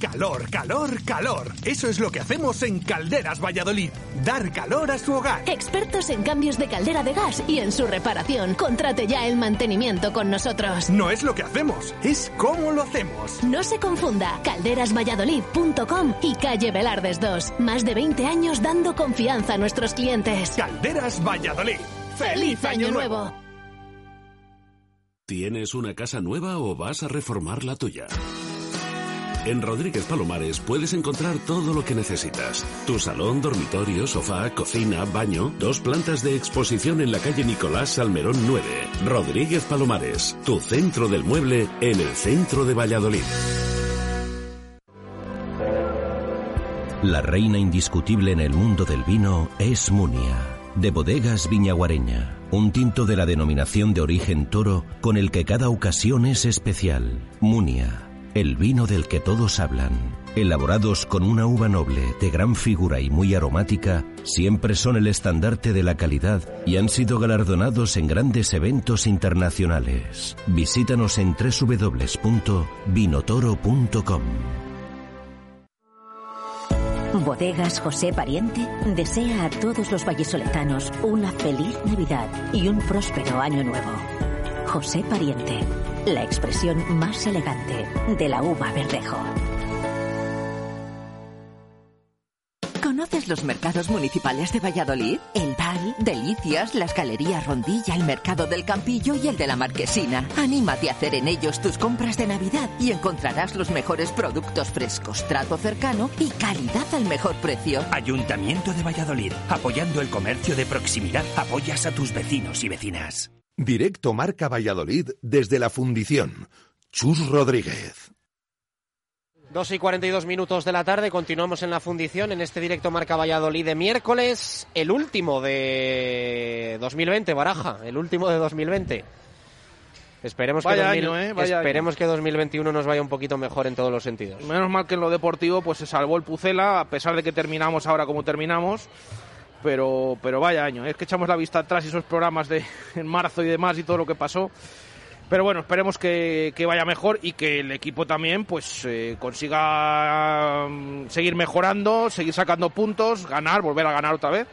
Calor, calor, calor. Eso es lo que hacemos en Calderas Valladolid. Dar calor a su hogar. Expertos en cambios de caldera de gas y en su reparación. Contrate ya el mantenimiento con nosotros. No es lo que hacemos, es cómo lo hacemos. No se confunda. Calderasvalladolid.com y calle Velardes 2. Más de 20 años dando confianza a nuestros clientes. Calderas Valladolid. ¡Feliz Año Nuevo! ¿Tienes una casa nueva o vas a reformar la tuya? En Rodríguez Palomares puedes encontrar todo lo que necesitas. Tu salón, dormitorio, sofá, cocina, baño, dos plantas de exposición en la calle Nicolás Salmerón 9. Rodríguez Palomares, tu centro del mueble en el centro de Valladolid. La reina indiscutible en el mundo del vino es Munia, de bodegas Viñaguareña. Un tinto de la denominación de origen toro con el que cada ocasión es especial. Munia, el vino del que todos hablan. Elaborados con una uva noble, de gran figura y muy aromática, siempre son el estandarte de la calidad y han sido galardonados en grandes eventos internacionales. Visítanos en www.vinotoro.com. Bodegas José Pariente desea a todos los vallisoletanos una feliz Navidad y un próspero año nuevo. José Pariente, la expresión más elegante de la uva verdejo. ¿Conoces los mercados municipales de Valladolid? El Val, Delicias, las Galerías Rondilla, el Mercado del Campillo y el de la Marquesina. Anímate a hacer en ellos tus compras de Navidad y encontrarás los mejores productos frescos, trato cercano y calidad al mejor precio. Ayuntamiento de Valladolid, apoyando el comercio de proximidad, apoyas a tus vecinos y vecinas. Directo Marca Valladolid desde la Fundición. Chus Rodríguez. 2 y 42 minutos de la tarde, continuamos en la fundición en este directo Marca Valladolid de miércoles, el último de 2020, Baraja, el último de 2020. Esperemos, Vaya que, 2000 año, ¿eh? Vaya esperemos que 2021 nos vaya un poquito mejor en todos los sentidos. Menos mal que en lo deportivo pues se salvó el Pucela, a pesar de que terminamos ahora como terminamos. Pero, pero vaya año, ¿eh? es que echamos la vista atrás y esos programas de en marzo y demás y todo lo que pasó. Pero bueno, esperemos que, que vaya mejor y que el equipo también pues eh, consiga mm, seguir mejorando, seguir sacando puntos, ganar, volver a ganar otra vez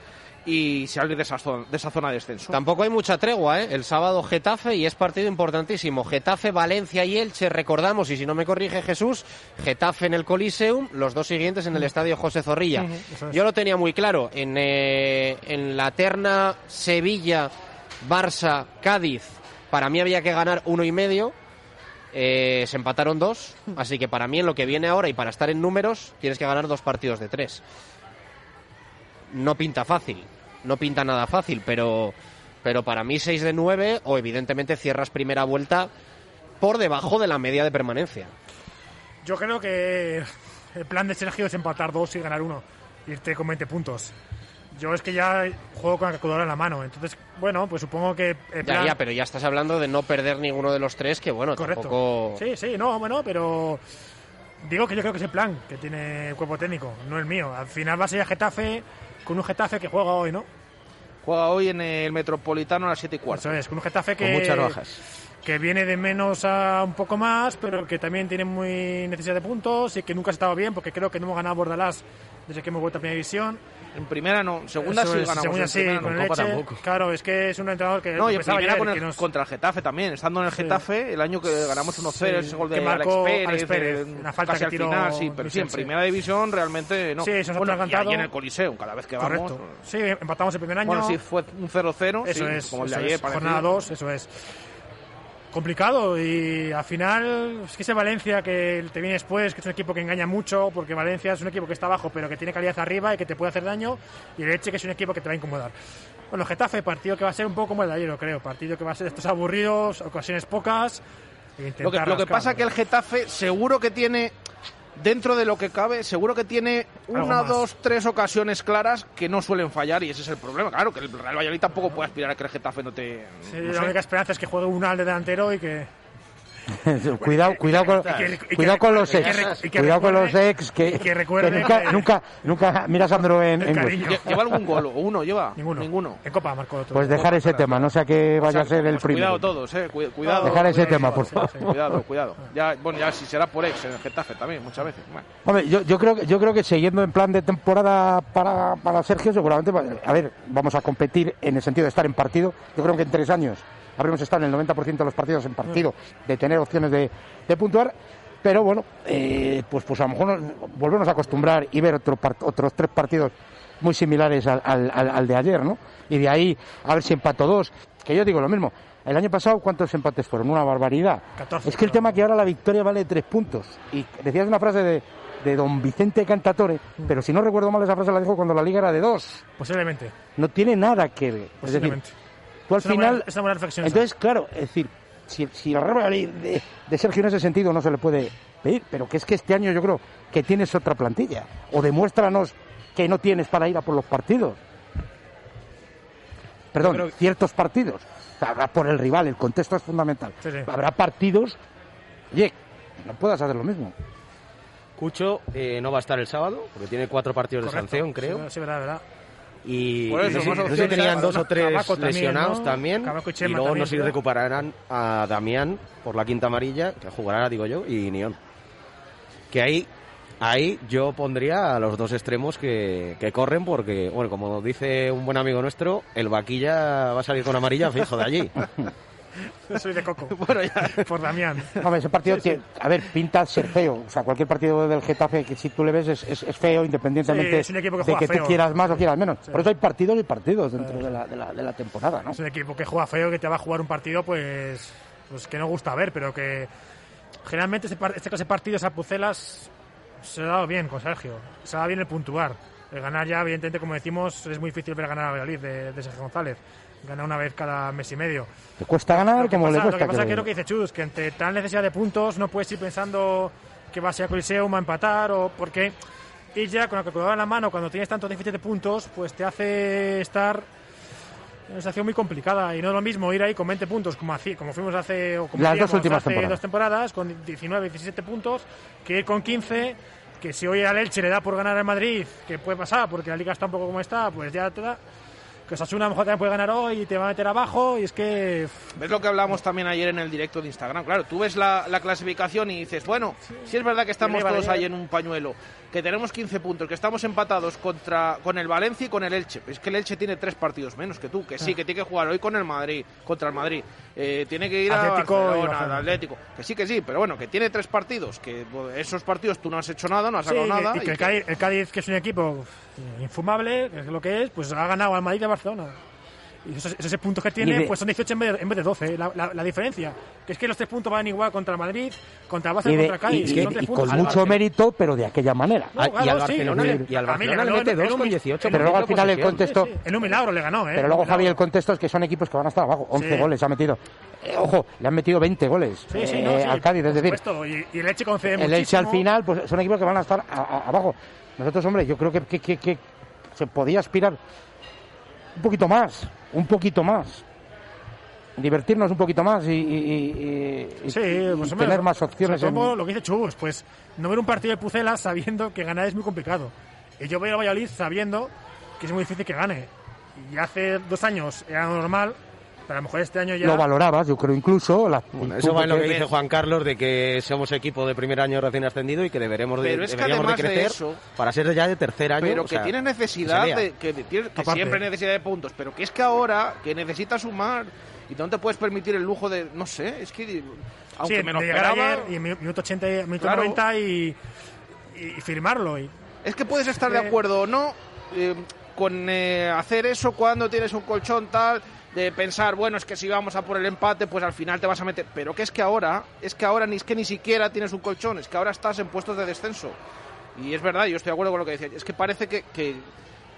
y salir de esa zona de, esa zona de descenso. Tampoco hay mucha tregua, ¿eh? El sábado Getafe y es partido importantísimo. Getafe, Valencia y Elche, recordamos, y si no me corrige Jesús, Getafe en el Coliseum, los dos siguientes en el Estadio José Zorrilla. Es. Yo lo tenía muy claro. En, eh, en la terna Sevilla, Barça, Cádiz, para mí había que ganar uno y medio. Eh, se empataron dos, así que para mí en lo que viene ahora y para estar en números tienes que ganar dos partidos de tres. No pinta fácil, no pinta nada fácil, pero, pero para mí 6 de 9 o evidentemente cierras primera vuelta por debajo de la media de permanencia. Yo creo que el plan de Sergio es empatar dos y ganar uno. Irte con 20 puntos. Yo es que ya juego con la calculadora en la mano. Entonces, bueno, pues supongo que el Ya, plan... ya, pero ya estás hablando de no perder ninguno de los tres, que bueno, Correcto. tampoco... Sí, sí, no, bueno, pero digo que yo creo que es el plan que tiene el cuerpo técnico, no el mío. Al final va a ser el Getafe con un Getafe que juega hoy, ¿no? Juega hoy en el Metropolitano a las 7 y cuarto. Eso es, con un Getafe que... Con muchas bajas. Que viene de menos a un poco más, pero que también tiene muy necesidad de puntos y que nunca ha estado bien, porque creo que no hemos ganado Bordalás desde que hemos vuelto a Primera División. En primera no, segunda Eso sí es, ganamos. segunda en sí, primera con no. Elche. Claro, es que es un entrenador que No, y en empezaba primera ayer, con el- nos- contra el Getafe también. Estando en el Sí. Getafe, el año que ganamos 1-0, Sí, ese gol de marcó Alex Pérez, Alex Pérez, de- una falta casi que al tiró final, sí, pero sí, en primera división realmente no. Sí, eso nos ha bueno, y en el Coliseum, cada vez que vamos. Correcto. Sí, empatamos el primer año. Bueno, sí, fue un 0-0, Eso sí, es, como el de ayer. jornada 2, eso es. Complicado y al final es que ese Valencia que te viene después, que es un equipo que engaña mucho, porque Valencia es un equipo que está abajo pero que tiene calidad arriba y que te puede hacer daño, y el Elche que es un equipo que te va a incomodar. Bueno, Getafe, partido que va a ser un poco como el de ayer, creo, partido que va a ser estos aburridos, ocasiones pocas. e Lo que, lo que pasa es que el Getafe seguro que tiene, dentro de lo que cabe, seguro que tiene una, dos, tres ocasiones claras que no suelen fallar y ese es el problema. Claro, que el Real Valladolid tampoco puede aspirar a que el Getafe no te... Sí, no la sé. única esperanza es que juegue un al de delantero y que, cuidado, cuidado con, cuidado con los ex, cuidado con los ex que, que recuerde nunca, que- nunca, nunca, mira a Sandro en, en ¿Lleva algún gol? ¿O uno lleva? Ninguno. Ninguno. En Copa marcó otro. Pues dejar ese tema, no sea que vaya a ser el Pues primero. Cuidado todos, eh. cu- Cuidado. Dejar ese tema, por favor. Cuidado, cuidado. Ya, bueno, ya si será por ex en el Getafe también, muchas veces. Bueno. Hombre, yo, yo creo que yo creo que siguiendo en plan de temporada para, para Sergio, seguramente, a ver, vamos a competir en el sentido de estar en partido. Yo creo que en tres años habremos estado en el 90% de los partidos en partido, de tener opciones de, de puntuar. Pero bueno, eh, pues, pues a lo mejor nos, volvernos a acostumbrar y ver otro part- otros tres partidos muy similares al, al- al- de ayer, ¿no? Y de ahí a ver si empato dos. Que yo digo lo mismo. El año pasado, ¿cuántos empates fueron? Una barbaridad. 14, es que el tema que ahora la victoria vale tres puntos. Y decías una frase de, de don Vicente Cantatore, pero si no recuerdo mal, esa frase la dijo cuando la liga era de dos. Posiblemente. no tiene nada que ver. Es decir, Posiblemente. Tú al Es una final. buena- es una buena reflexión esa. Entonces, claro, es decir, si, si la de, de Sergio en ese sentido no se le puede pedir, pero que es que este año yo creo que tienes otra plantilla. O demuéstranos que no tienes para ir a por los partidos. Perdón, ciertos partidos. O sea, habrá por el rival, el contexto es fundamental. Sí, sí. Habrá partidos, oye, no puedas hacer lo mismo. Cucho eh, no va a estar el sábado porque tiene cuatro partidos de sanción, creo. Sí, sí, verdad, verdad. Y Por eso, no sé- más no sé si opciones. tenían dos o tres Cabaco también, lesionados ¿no? también. Y luego también, no sé si recuperarán a Damián por la quinta amarilla, que jugará, digo yo, y Nión. Que ahí, ahí yo pondría a los dos extremos que, que corren porque, bueno, como dice un buen amigo nuestro, el vaquilla va a salir con amarilla fijo de allí. Soy de Coco. bueno, ya. Por Damián. Ese partido, tiene- a ver, pinta ser feo. O sea, cualquier partido del Getafe que si tú le ves es, es- es feo independientemente Sí, es que de que feo. tú quieras más o quieras menos. Sí. Por eso hay partidos y partidos dentro de la, de la, de la temporada, ¿no? Es un equipo que juega feo, que te va a jugar un partido, pues, pues que no gusta ver, pero que generalmente este, este clase de partidos a Pucelas se ha dado bien con Sergio. Se ha dado bien el puntuar. El ganar ya, evidentemente, como decimos, es muy difícil ver ganar a Valladolid de, de Sergio González. Gana una vez cada mes y medio. Le cuesta ganar Lo que como pasa, le cuesta Lo que pasa es que que- lo que dice Chus, que ante tal necesidad de puntos no puedes ir pensando que va a ser Coliseum a empatar o porque ir ya con la calculadora en la mano cuando tienes tanto déficit de puntos, pues te hace estar en una situación muy complicada y no es lo mismo ir ahí con 20 puntos como, haci- como fuimos hace o como Las dos últimas hace temporadas. dos temporadas con 19, 17 puntos que ir con 15 que si hoy al Elche le da por ganar al Madrid que puede pasar porque la liga está un poco como está pues ya te da que Osasuna a lo mejor también puede ganar hoy y te va a meter abajo y es que ¿Ves lo que hablamos también ayer en el directo de Instagram? Claro, tú ves la, la clasificación y dices, bueno, si es verdad que estamos todos ahí en un pañuelo, que tenemos 15 puntos, que estamos empatados contra con el Valencia y con el Elche. Es que el Elche tiene tres partidos menos que tú, que sí, Ah. que tiene que jugar hoy con el Madrid, contra el Madrid. Eh, tiene que ir Atlético a Barcelona, al Atlético. Que sí, que sí, pero bueno, que tiene tres partidos, que esos partidos tú no has hecho nada, no has Sí, sacado nada. y que y el Cádiz, el Cádiz, que es un equipo infumable, que es lo que es, pues ha ganado al Madrid y a Barcelona. Y esos, esos puntos que tiene, de- pues son 18 en vez de, en vez de 12. La, la- la diferencia, que es que los tres puntos van igual contra Madrid, contra Barça Y, de- contra Cádiz. y- con mucho mérito, pero de aquella manera. No, Ah, y al sí, Barcelona, sí. le, y al le le mete con mi- 18. Pero luego al final el contexto... Sí, sí. En un milagro le ganó, ¿eh? Pero luego, Javi, el contexto es que son equipos que van a estar abajo. 11 Sí. goles ha metido. Eh, ojo, le han metido 20 goles Sí, sí, eh, no, sí, al Cádiz. Es decir, y, y el Elche concede el Elche al muchísimo. final pues son equipos que van a estar a- a- abajo. Nosotros, hombre, yo creo que, que- que- que se podía aspirar un poquito más, un poquito más. Divertirnos un poquito más y, y- y- y- Sí, y pues, tener más opciones. en- lo que dice Chus, pues no ver un partido de Pucela sabiendo que ganar es muy complicado. Y yo veo a Valladolid sabiendo que es muy difícil que gane. Y hace dos años era normal, pero a lo mejor este año ya... Lo valorabas, yo creo incluso. la- Bueno, eso va en lo que dice Juan Carlos de que somos equipo de primer año recién ascendido y que deberemos de, Pero es que deberíamos de además de crecer eso- para ser ya de tercer año. Pero o que sea, tiene necesidad de que, tiene- que siempre necesidad de puntos, pero que es que ahora que necesita sumar y no te puedes permitir el lujo de no sé, es que aunque sí, me lo de llegar esperaba, ayer y mi- minuto 80, y- minuto Claro. 90 y, y firmarlo. Y, es que puedes estar que- de acuerdo o no eh, con eh, hacer eso cuando tienes un colchón tal de pensar, bueno, es que si vamos a por el empate, pues al final te vas a meter. Pero que es que ahora, es que ahora ni es que ni siquiera tienes un colchón, es que ahora estás en puestos de descenso. Y es verdad, yo estoy de acuerdo con lo que decía. Es que parece que, que,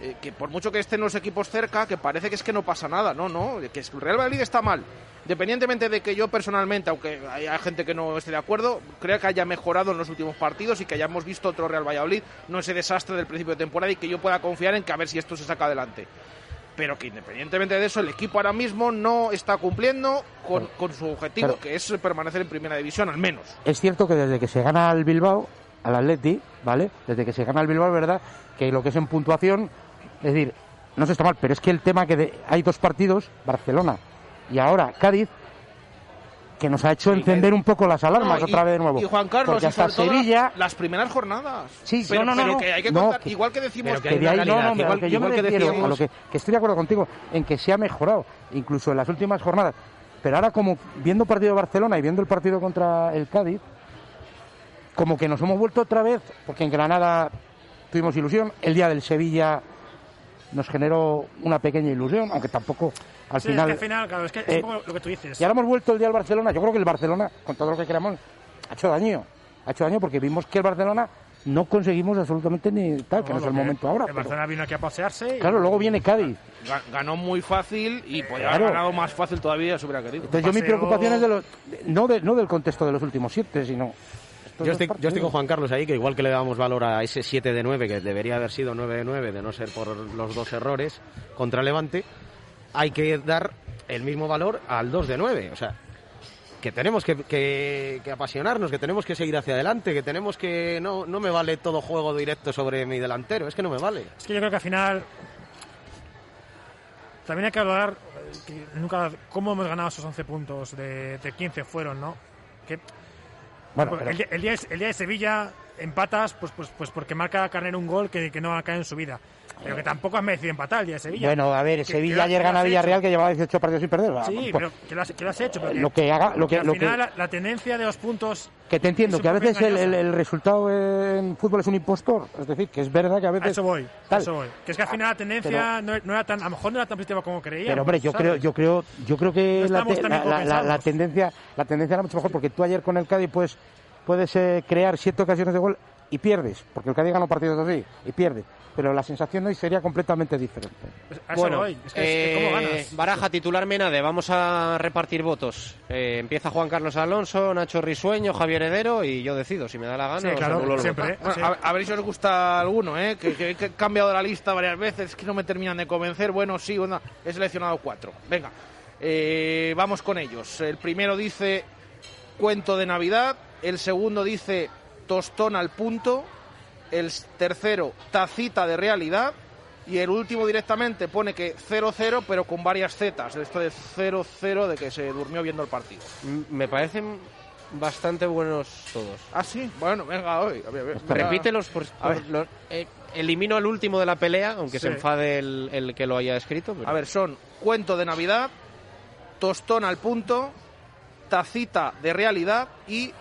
eh, por mucho que estén los equipos cerca, que parece que es que no pasa nada. No, no, que el Real Madrid está mal. Independientemente de que yo personalmente, aunque haya gente que no esté de acuerdo, creo que haya mejorado en los últimos partidos y que hayamos visto otro Real Valladolid, no ese desastre del principio de temporada y que yo pueda confiar en que a ver si esto se saca adelante. Pero que independientemente de eso, el equipo ahora mismo no está cumpliendo con, con su objetivo, que es permanecer en primera división, al menos. Es cierto que desde que se gana al Bilbao, al Atleti, ¿vale? Desde que se gana al Bilbao, verdad que lo que es en puntuación, es decir, no se está mal, pero es que el tema que de- hay dos partidos, Barcelona y ahora Cádiz, que nos ha hecho encender un poco las alarmas No, y- otra vez de nuevo. Y Juan Carlos, Porque hasta Sevilla, las primeras jornadas. Sí, pero, no, no, pero no, que hay que no, contar, que- igual que decimos que de ahí, no, que yo me igual refiero, a lo que, que estoy de acuerdo contigo, en que se ha mejorado, incluso en las últimas jornadas. Pero ahora como viendo el partido de Barcelona y viendo el partido contra el Cádiz, como que nos hemos vuelto otra vez, porque en Granada tuvimos ilusión, el día del Sevilla nos generó una pequeña ilusión, aunque tampoco al Sí, final... es que al final, claro, es que es eh, un poco lo que tú dices. Y ahora hemos vuelto el día del Barcelona. Yo creo que el Barcelona, con todo lo que queramos, ha hecho daño. Ha hecho daño porque vimos que el Barcelona no conseguimos absolutamente ni tal, que no es el que- momento ahora. El pero- Barcelona vino aquí a pasearse. y- Claro, luego viene Cádiz. Ga- Ganó muy fácil y podría Claro. haber ganado más fácil todavía si hubiera querido. Entonces yo mi preocupación es de los, no, de- no del contexto de los últimos siete, sino... Yo estoy, yo estoy con. Juan Carlos ahí, que igual que le damos valor a ese 7 de 9, que debería haber sido 9 de 9, de no ser por los dos errores contra Levante, hay que dar el mismo valor al 2 de 9. O sea, que tenemos que, que- que apasionarnos, que tenemos que seguir hacia adelante, que tenemos que... No, no me vale todo juego directo sobre mi delantero, es que no me vale. Es que yo creo que al final también hay que hablar eh, que nunca cómo hemos ganado esos 11 puntos de, de 15 fueron, ¿no? Que Bueno, Porque pero- el, día- el día, de- el día de Sevilla empatas pues pues pues porque marca Carnero un gol que, que no ha caído en su vida. Pero que tampoco has merecido empatar el día de Sevilla. Bueno, a ver, Que- Sevilla que ayer que gana. Villarreal que llevaba 18 partidos sin perder. Sí, Pues, pero que lo has, que lo has hecho. pero lo que haga- lo que- al lo que- final la, la tendencia de los puntos que te entiendo, que a veces el, el- resultado en fútbol es un impostor. Es decir, que es verdad que a veces... A eso voy, a eso voy. Que es que al final la tendencia no, no era tan, a lo mejor no era tan positiva como creíamos. Pero hombre, yo ¿sabes? creo, yo creo, yo creo que No la, te- la- la- tendencia, la tendencia era mucho mejor porque tú ayer con el Cádiz pues puedes eh, crear siete ocasiones de gol y pierdes, porque el Cádiz ganó partidos así y pierde. Pero la sensación hoy sería completamente diferente. Pues Bueno. Es que es- ¿cómo eh, ganas? Baraja, titular Menade, vamos a repartir votos. Eh, empieza Juan Carlos Alonso, Nacho Risueño, Javier Heredero y yo decido si me da la gana. Sí, o claro, el siempre, voto. ¿eh? Bueno, Sí. a, a ver si os gusta alguno, ¿eh? Que, que- que he cambiado la lista varias veces, que no me terminan de convencer. Bueno, sí, bueno, he seleccionado cuatro. Venga, eh, vamos con ellos. El primero dice cuento de Navidad, el segundo dice tostón al punto, el tercero tacita de realidad y el último directamente pone que 0-0 pero con varias zetas. Esto de 0-0 de que se durmió viendo el partido. Me parecen bastante buenos todos. Ah, sí, bueno, venga, hoy. a ver, a ver. Repítelos, por, A ver. por- los- eh, elimino al último de la pelea, aunque se enfade el, el que lo haya escrito. pero- A ver, son cuento de Navidad, tostón al punto, tacita de realidad y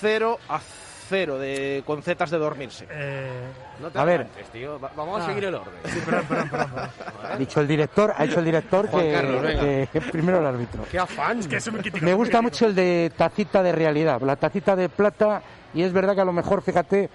cero a cero de con zetas de dormirse. No te A ver. adelantes, tío. Va- Vamos a Ah. seguir el orden. Ha dicho el director, ha dicho el director que, Carlos, que- que primero el árbitro. ¡Qué afán! Es que eso me Me gusta mucho el de tacita de realidad, la tacita de plata, y es verdad que a lo mejor, fíjate,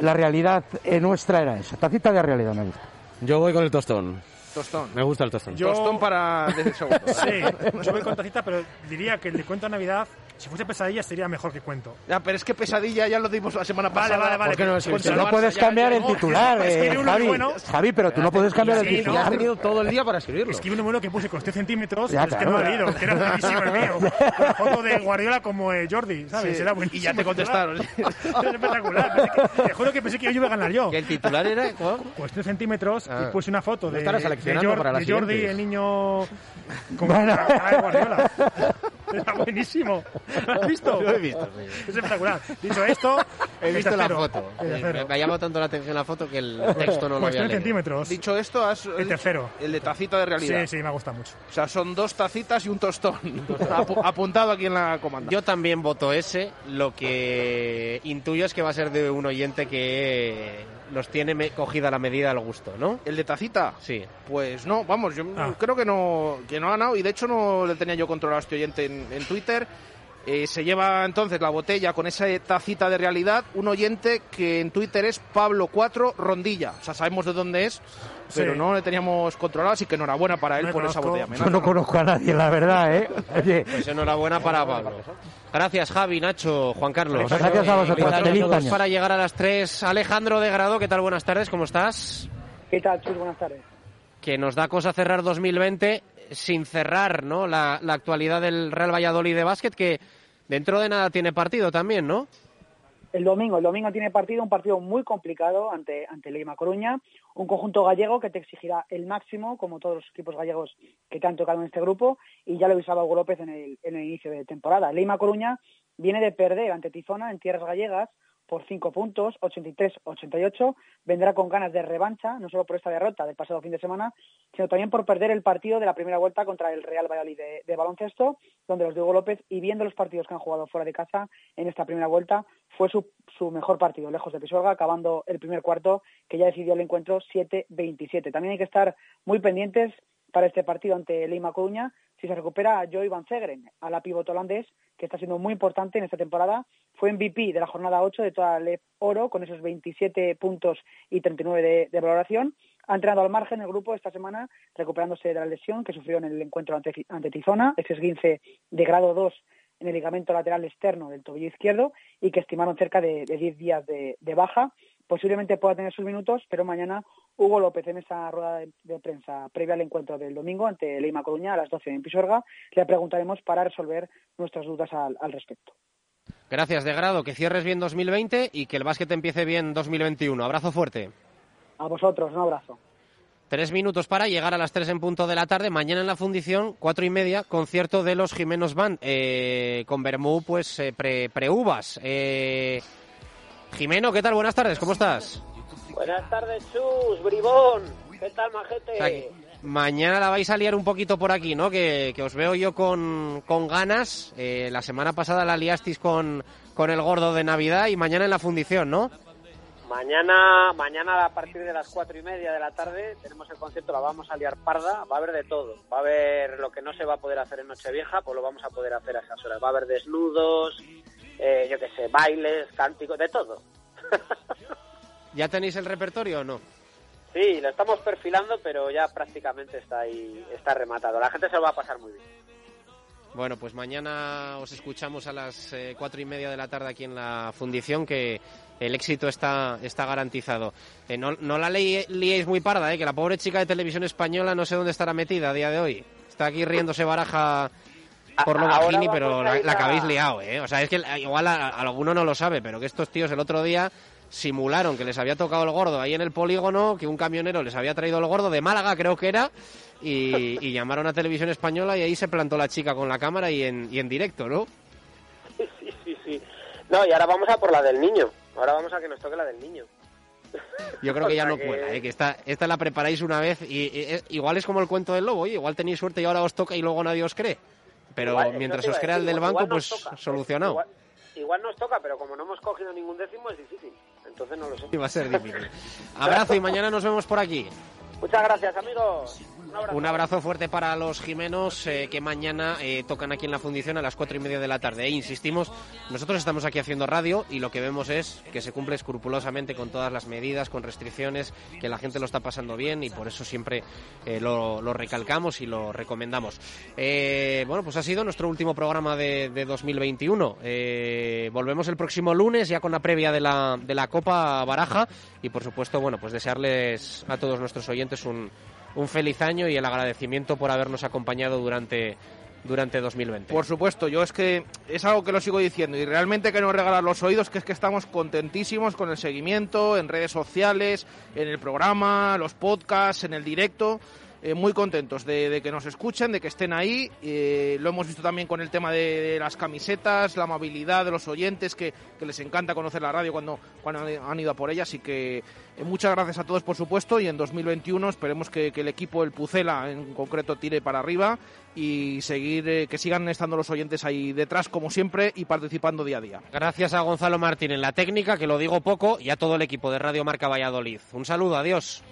la realidad eh, nuestra era esa. Tacita de realidad me gusta. Yo voy con el tostón. Tostón. Me gusta el tostón. Yo- Tostón para desde segundo. Sí, yo voy con tacita, pero diría que el de cuento de Navidad, si fuese pesadilla, sería mejor que cuento. Ya, pero es que pesadilla ya lo dimos la semana Vale, pasada. vale, vale. ¿Por qué no es Pues no puedes cambiar ya, el no. titular, es que eh, Javi. bueno. Javi, pero tú no puedes cambiar el Sí, no, titular. Has tenido todo el día para escribirlo. Escribí un número que puse con 100 centímetros, Ya, pero es que claro. no he leído, que era buenísimo el mío. Con la foto de Guardiola como eh, Jordi, ¿sabes? Sí, Era y buenísimo. ya te contestaron. Era espectacular. Que- te juro que pensé que yo iba a ganar yo. ¿Que el titular era? Pues 100 centímetros Ah. y puse una foto No de, de, seleccionando Jor- para las de Jordi, el niño con Bueno. la cara de Guardiola. Era buenísimo. ¿Lo has visto? Lo he visto, sí. Es espectacular. Dicho esto, He el visto la tercero. foto. Sí, me, me ha llamado tanto la atención la foto que el texto no lo Pues había 100 leído. centímetros. Dicho esto, has El tercero. el de tacita de realidad. Sí, sí, me gusta mucho. O sea, son dos tacitas y un tostón. Apu- apuntado aquí en la comanda. Yo también voto ese. Lo que intuyo es que va a ser de un oyente que los tiene cogida la medida al gusto, ¿no? ¿El de tacita? Sí. Pues no, vamos, yo Ah. creo que no, que no ha ganado y de hecho no le tenía yo controlado a este oyente en, en Twitter. Eh, se lleva entonces la botella con esa tacita de realidad un oyente que en Twitter es Pablo4 Rondilla. O sea, sabemos de dónde es, pero Sí. no le teníamos controlado, así que enhorabuena para él por esa botella. Yo no conozco a nadie, la verdad, ¿eh? Oye, Pues enhorabuena para Pablo. Gracias, Javi, Nacho, Juan Carlos. Gracias a vosotros. Feliz todos. Para llegar a las 3, Alejandro de Grado, ¿qué tal? Buenas tardes, ¿cómo estás? ¿Qué tal, Chus? Buenas tardes. que nos da cosa cerrar 2020 sin cerrar ¿no? la, la actualidad del Real Valladolid de básquet, que dentro de nada tiene partido también, ¿no? El domingo, el domingo tiene partido, un partido muy complicado ante, ante Lima Coruña, un conjunto gallego que te exigirá el máximo, como todos los equipos gallegos que te han tocado en este grupo, y ya lo avisaba Hugo López en el, en el inicio de temporada. Lima Coruña viene de perder ante Tizona en tierras gallegas por cinco puntos, 83-88. Vendrá con ganas de revancha, no solo por esta derrota del pasado fin de semana, sino también por perder el partido de la primera vuelta contra el Real Valladolid de, de baloncesto, donde los Diego López, y viendo los partidos que han jugado fuera de casa en esta primera vuelta, fue su, su mejor partido, lejos de Pisuerga, acabando el primer cuarto, que ya decidió el encuentro 7-27. También hay que estar muy pendientes para este partido ante Leima Coruña, si se recupera a Van Zegren, a la pivot holandés, que está siendo muy importante en esta temporada. Fue MVP de la jornada 8 de toda la Oro, con esos 27 puntos y 39 de, de valoración. Ha entrenado al margen el grupo esta semana, recuperándose de la lesión que sufrió en el encuentro ante, Tizona, ese esguince de grado 2 en el ligamento lateral externo del tobillo izquierdo y que estimaron cerca de, de 10 días de baja. Posiblemente pueda tener sus minutos, pero mañana Hugo López en esa rueda de, de, prensa previa al encuentro del domingo ante Leima Coruña a las 12 en Pisuerga, le preguntaremos para resolver nuestras dudas al, al respecto. Gracias, de grado. Que cierres bien 2020 y que el básquet empiece bien 2021. Abrazo fuerte. A vosotros, un abrazo. Tres minutos para llegar a las tres en punto de la tarde. Mañana en la fundición, cuatro y media, concierto de los Jimenos Band. Eh, con Bermú, pues, eh, pre-uvas. Pre eh, Jimeno, ¿qué tal? Buenas tardes, ¿cómo estás? Buenas tardes, Chus, bribón. ¿Qué tal, majete? O sea, que mañana la vais a liar un poquito por aquí, ¿no? Que, que os veo yo con, con ganas. Eh, la semana pasada la liasteis con, con el gordo de Navidad y mañana en la fundición, ¿no? Mañana, mañana a partir de las cuatro y media de la tarde tenemos el concierto, la vamos a liar parda, va a haber de todo. Va a haber lo que no se va a poder hacer en Nochevieja, pues lo vamos a poder hacer a esas horas. Va a haber desnudos, eh, yo qué sé, bailes, cánticos, de todo. ¿Ya tenéis el repertorio o no? Sí, lo estamos perfilando, pero ya prácticamente está ahí, está rematado. La gente se lo va a pasar muy bien. Bueno, pues mañana os escuchamos a las eh, cuatro y media de la tarde aquí en la fundición, que el éxito está, está garantizado. Eh, no, no, la li liéis muy parda, eh, que la pobre chica de televisión española no sé dónde estará metida a día de hoy. Está aquí riéndose baraja por lo bajini, pero la, la, que habéis liado, ¿eh? O sea, es que igual a, a alguno no lo sabe, pero que estos tíos el otro día simularon que les había tocado el gordo ahí en el polígono, que un camionero les había traído el gordo de Málaga, creo que era, y, y llamaron a Televisión Española y ahí se plantó la chica con la cámara y en, y en directo, ¿no? Sí, sí, sí. No, y ahora vamos a por la del niño. Ahora vamos a que nos toque la del niño. Yo creo que ya no que... cuela, ¿eh? que esta, esta la preparáis una vez y, y, igual es como el cuento del lobo, ¿eh? igual tenéis suerte y ahora os toca y luego nadie os cree. Pero igual, mientras os crea el del banco, pues toca, solucionado. Igual, igual, nos toca, pero como no hemos cogido ningún décimo es difícil. Entonces no lo sé. Y va a ser difícil. Abrazo y mañana nos vemos por aquí. Muchas gracias, amigos. Un abrazo, fuerte para los Jimenos eh, que mañana eh, tocan aquí en la fundición a las cuatro y media de la tarde. E insistimos, nosotros estamos aquí haciendo radio y lo que vemos es que se cumple escrupulosamente con todas las medidas, con restricciones, que la gente lo está pasando bien y por eso siempre eh, lo, recalcamos y lo recomendamos. Bueno, pues ha sido nuestro último programa de, de 2021. Eh, volvemos el próximo lunes ya con la previa de la, de la Copa Baraja y por supuesto, bueno, pues desearles a todos nuestros oyentes un un feliz año y el agradecimiento por habernos acompañado durante durante 2020. Por supuesto, yo es que es algo que lo sigo diciendo y realmente que no regalar los oídos, que es que estamos contentísimos con el seguimiento en redes sociales, en el programa, los podcasts, en el directo. Eh, muy contentos de, de, que nos escuchen, de que estén ahí. Eh, lo hemos visto también con el tema de, de, las camisetas, la amabilidad de los oyentes, que, que, les encanta conocer la radio cuando, cuando han ido a por ella. Así que eh, muchas gracias a todos, por supuesto. Y en 2021 esperemos que, que el equipo, el Pucela en concreto, tire para arriba y seguir eh, que sigan estando los oyentes ahí detrás, como siempre, y participando día a día. Gracias a Gonzalo Martín en la técnica, que lo digo poco, y a todo el equipo de Radio Marca Valladolid. Un saludo, adiós.